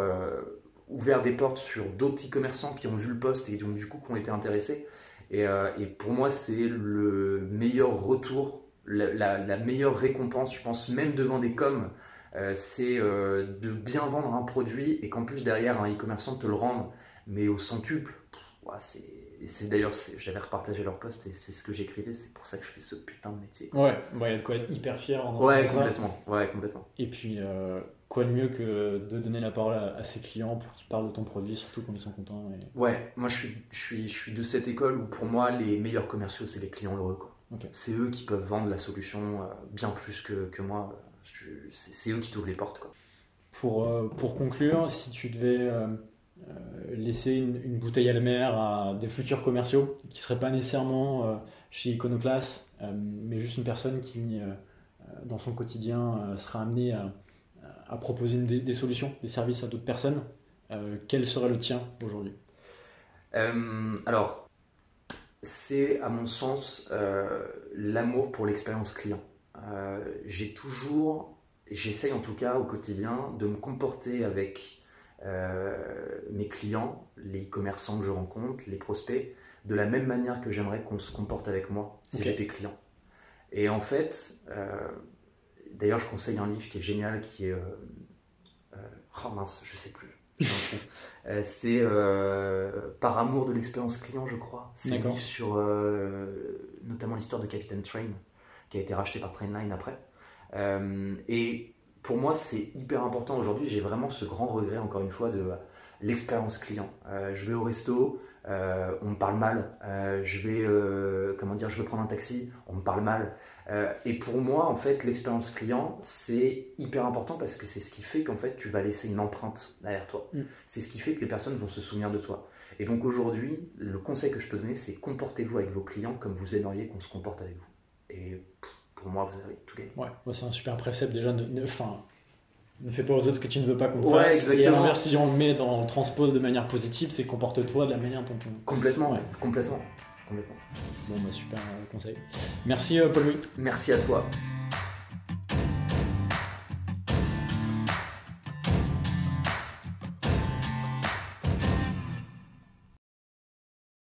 Speaker 3: ouvert des portes sur d'autres petits commerçants qui ont vu le poste et donc du coup qui ont été intéressés. Et, et pour moi, c'est le meilleur retour la, meilleure récompense, je pense, même devant des coms, euh, c'est euh, de bien vendre un produit et qu'en plus derrière un e-commerçant te le rende, mais au centuple. c'est d'ailleurs, j'avais repartagé leur post et c'est ce que j'écrivais, c'est pour ça que je fais ce putain de métier.
Speaker 2: Ouais, il y a de quoi être hyper fier
Speaker 3: en ouais, complètement. ouais, complètement.
Speaker 2: Et puis, euh, quoi de mieux que de donner la parole à, ses clients pour qu'ils parlent de ton produit, surtout quand ils sont contents.
Speaker 3: Ouais, moi je suis, je, suis, je suis de cette école où pour moi les meilleurs commerciaux c'est les clients heureux. Quoi. C'est eux qui peuvent vendre la solution euh, bien plus que, que moi. C'est eux qui t'ouvrent les portes. Quoi.
Speaker 2: Pour, euh, pour conclure, si tu devais laisser une, bouteille à la mer à des futurs commerciaux qui ne seraient pas nécessairement chez Iconoclast, mais juste une personne qui, dans son quotidien, sera amenée à, proposer des, solutions, des services à d'autres personnes. quel serait le tien aujourd'hui?
Speaker 3: Alors, c'est à mon sens l'amour pour l'expérience client. J'ai toujours, j'essaye en tout cas au quotidien de me comporter avec mes clients, les commerçants que je rencontre, les prospects, de la même manière que j'aimerais qu'on se comporte avec moi si j'étais client. Et en fait, euh, d'ailleurs, je conseille un livre qui est génial, qui est. Euh, euh, oh mince, je sais plus. c'est Par amour de l'expérience client, je crois. C'est un livre sur notamment l'histoire de Captain Train, qui a été racheté par Trainline après. et pour moi, c'est hyper important aujourd'hui. J'ai vraiment ce grand regret, encore une fois, de l'expérience client. je vais au resto, euh, on me parle mal, euh, je vais euh, comment dire, je veux prendre un taxi, on me parle mal. et pour moi, en fait, l'expérience client, c'est hyper important parce que c'est ce qui fait qu'en fait, tu vas laisser une empreinte derrière toi. Mm. C'est ce qui fait que les personnes vont se souvenir de toi. Et donc aujourd'hui, le conseil que je peux donner, c'est comportez-vous avec vos clients comme vous aimeriez qu'on se comporte avec vous. Et pour moi, vous avez tout gagné.
Speaker 2: Ouais, c'est un super précepte déjà. Ne fais pas aux autres ce que tu ne veux pas qu'on fasse. Et à l'inverse, si on le met dans, on le transpose de manière positive, c'est comporte-toi de la manière dont on.
Speaker 3: Complètement, complètement, complètement.
Speaker 2: Bon, bah, super euh, conseil. Merci, euh, Paul-Louis.
Speaker 3: Merci à toi.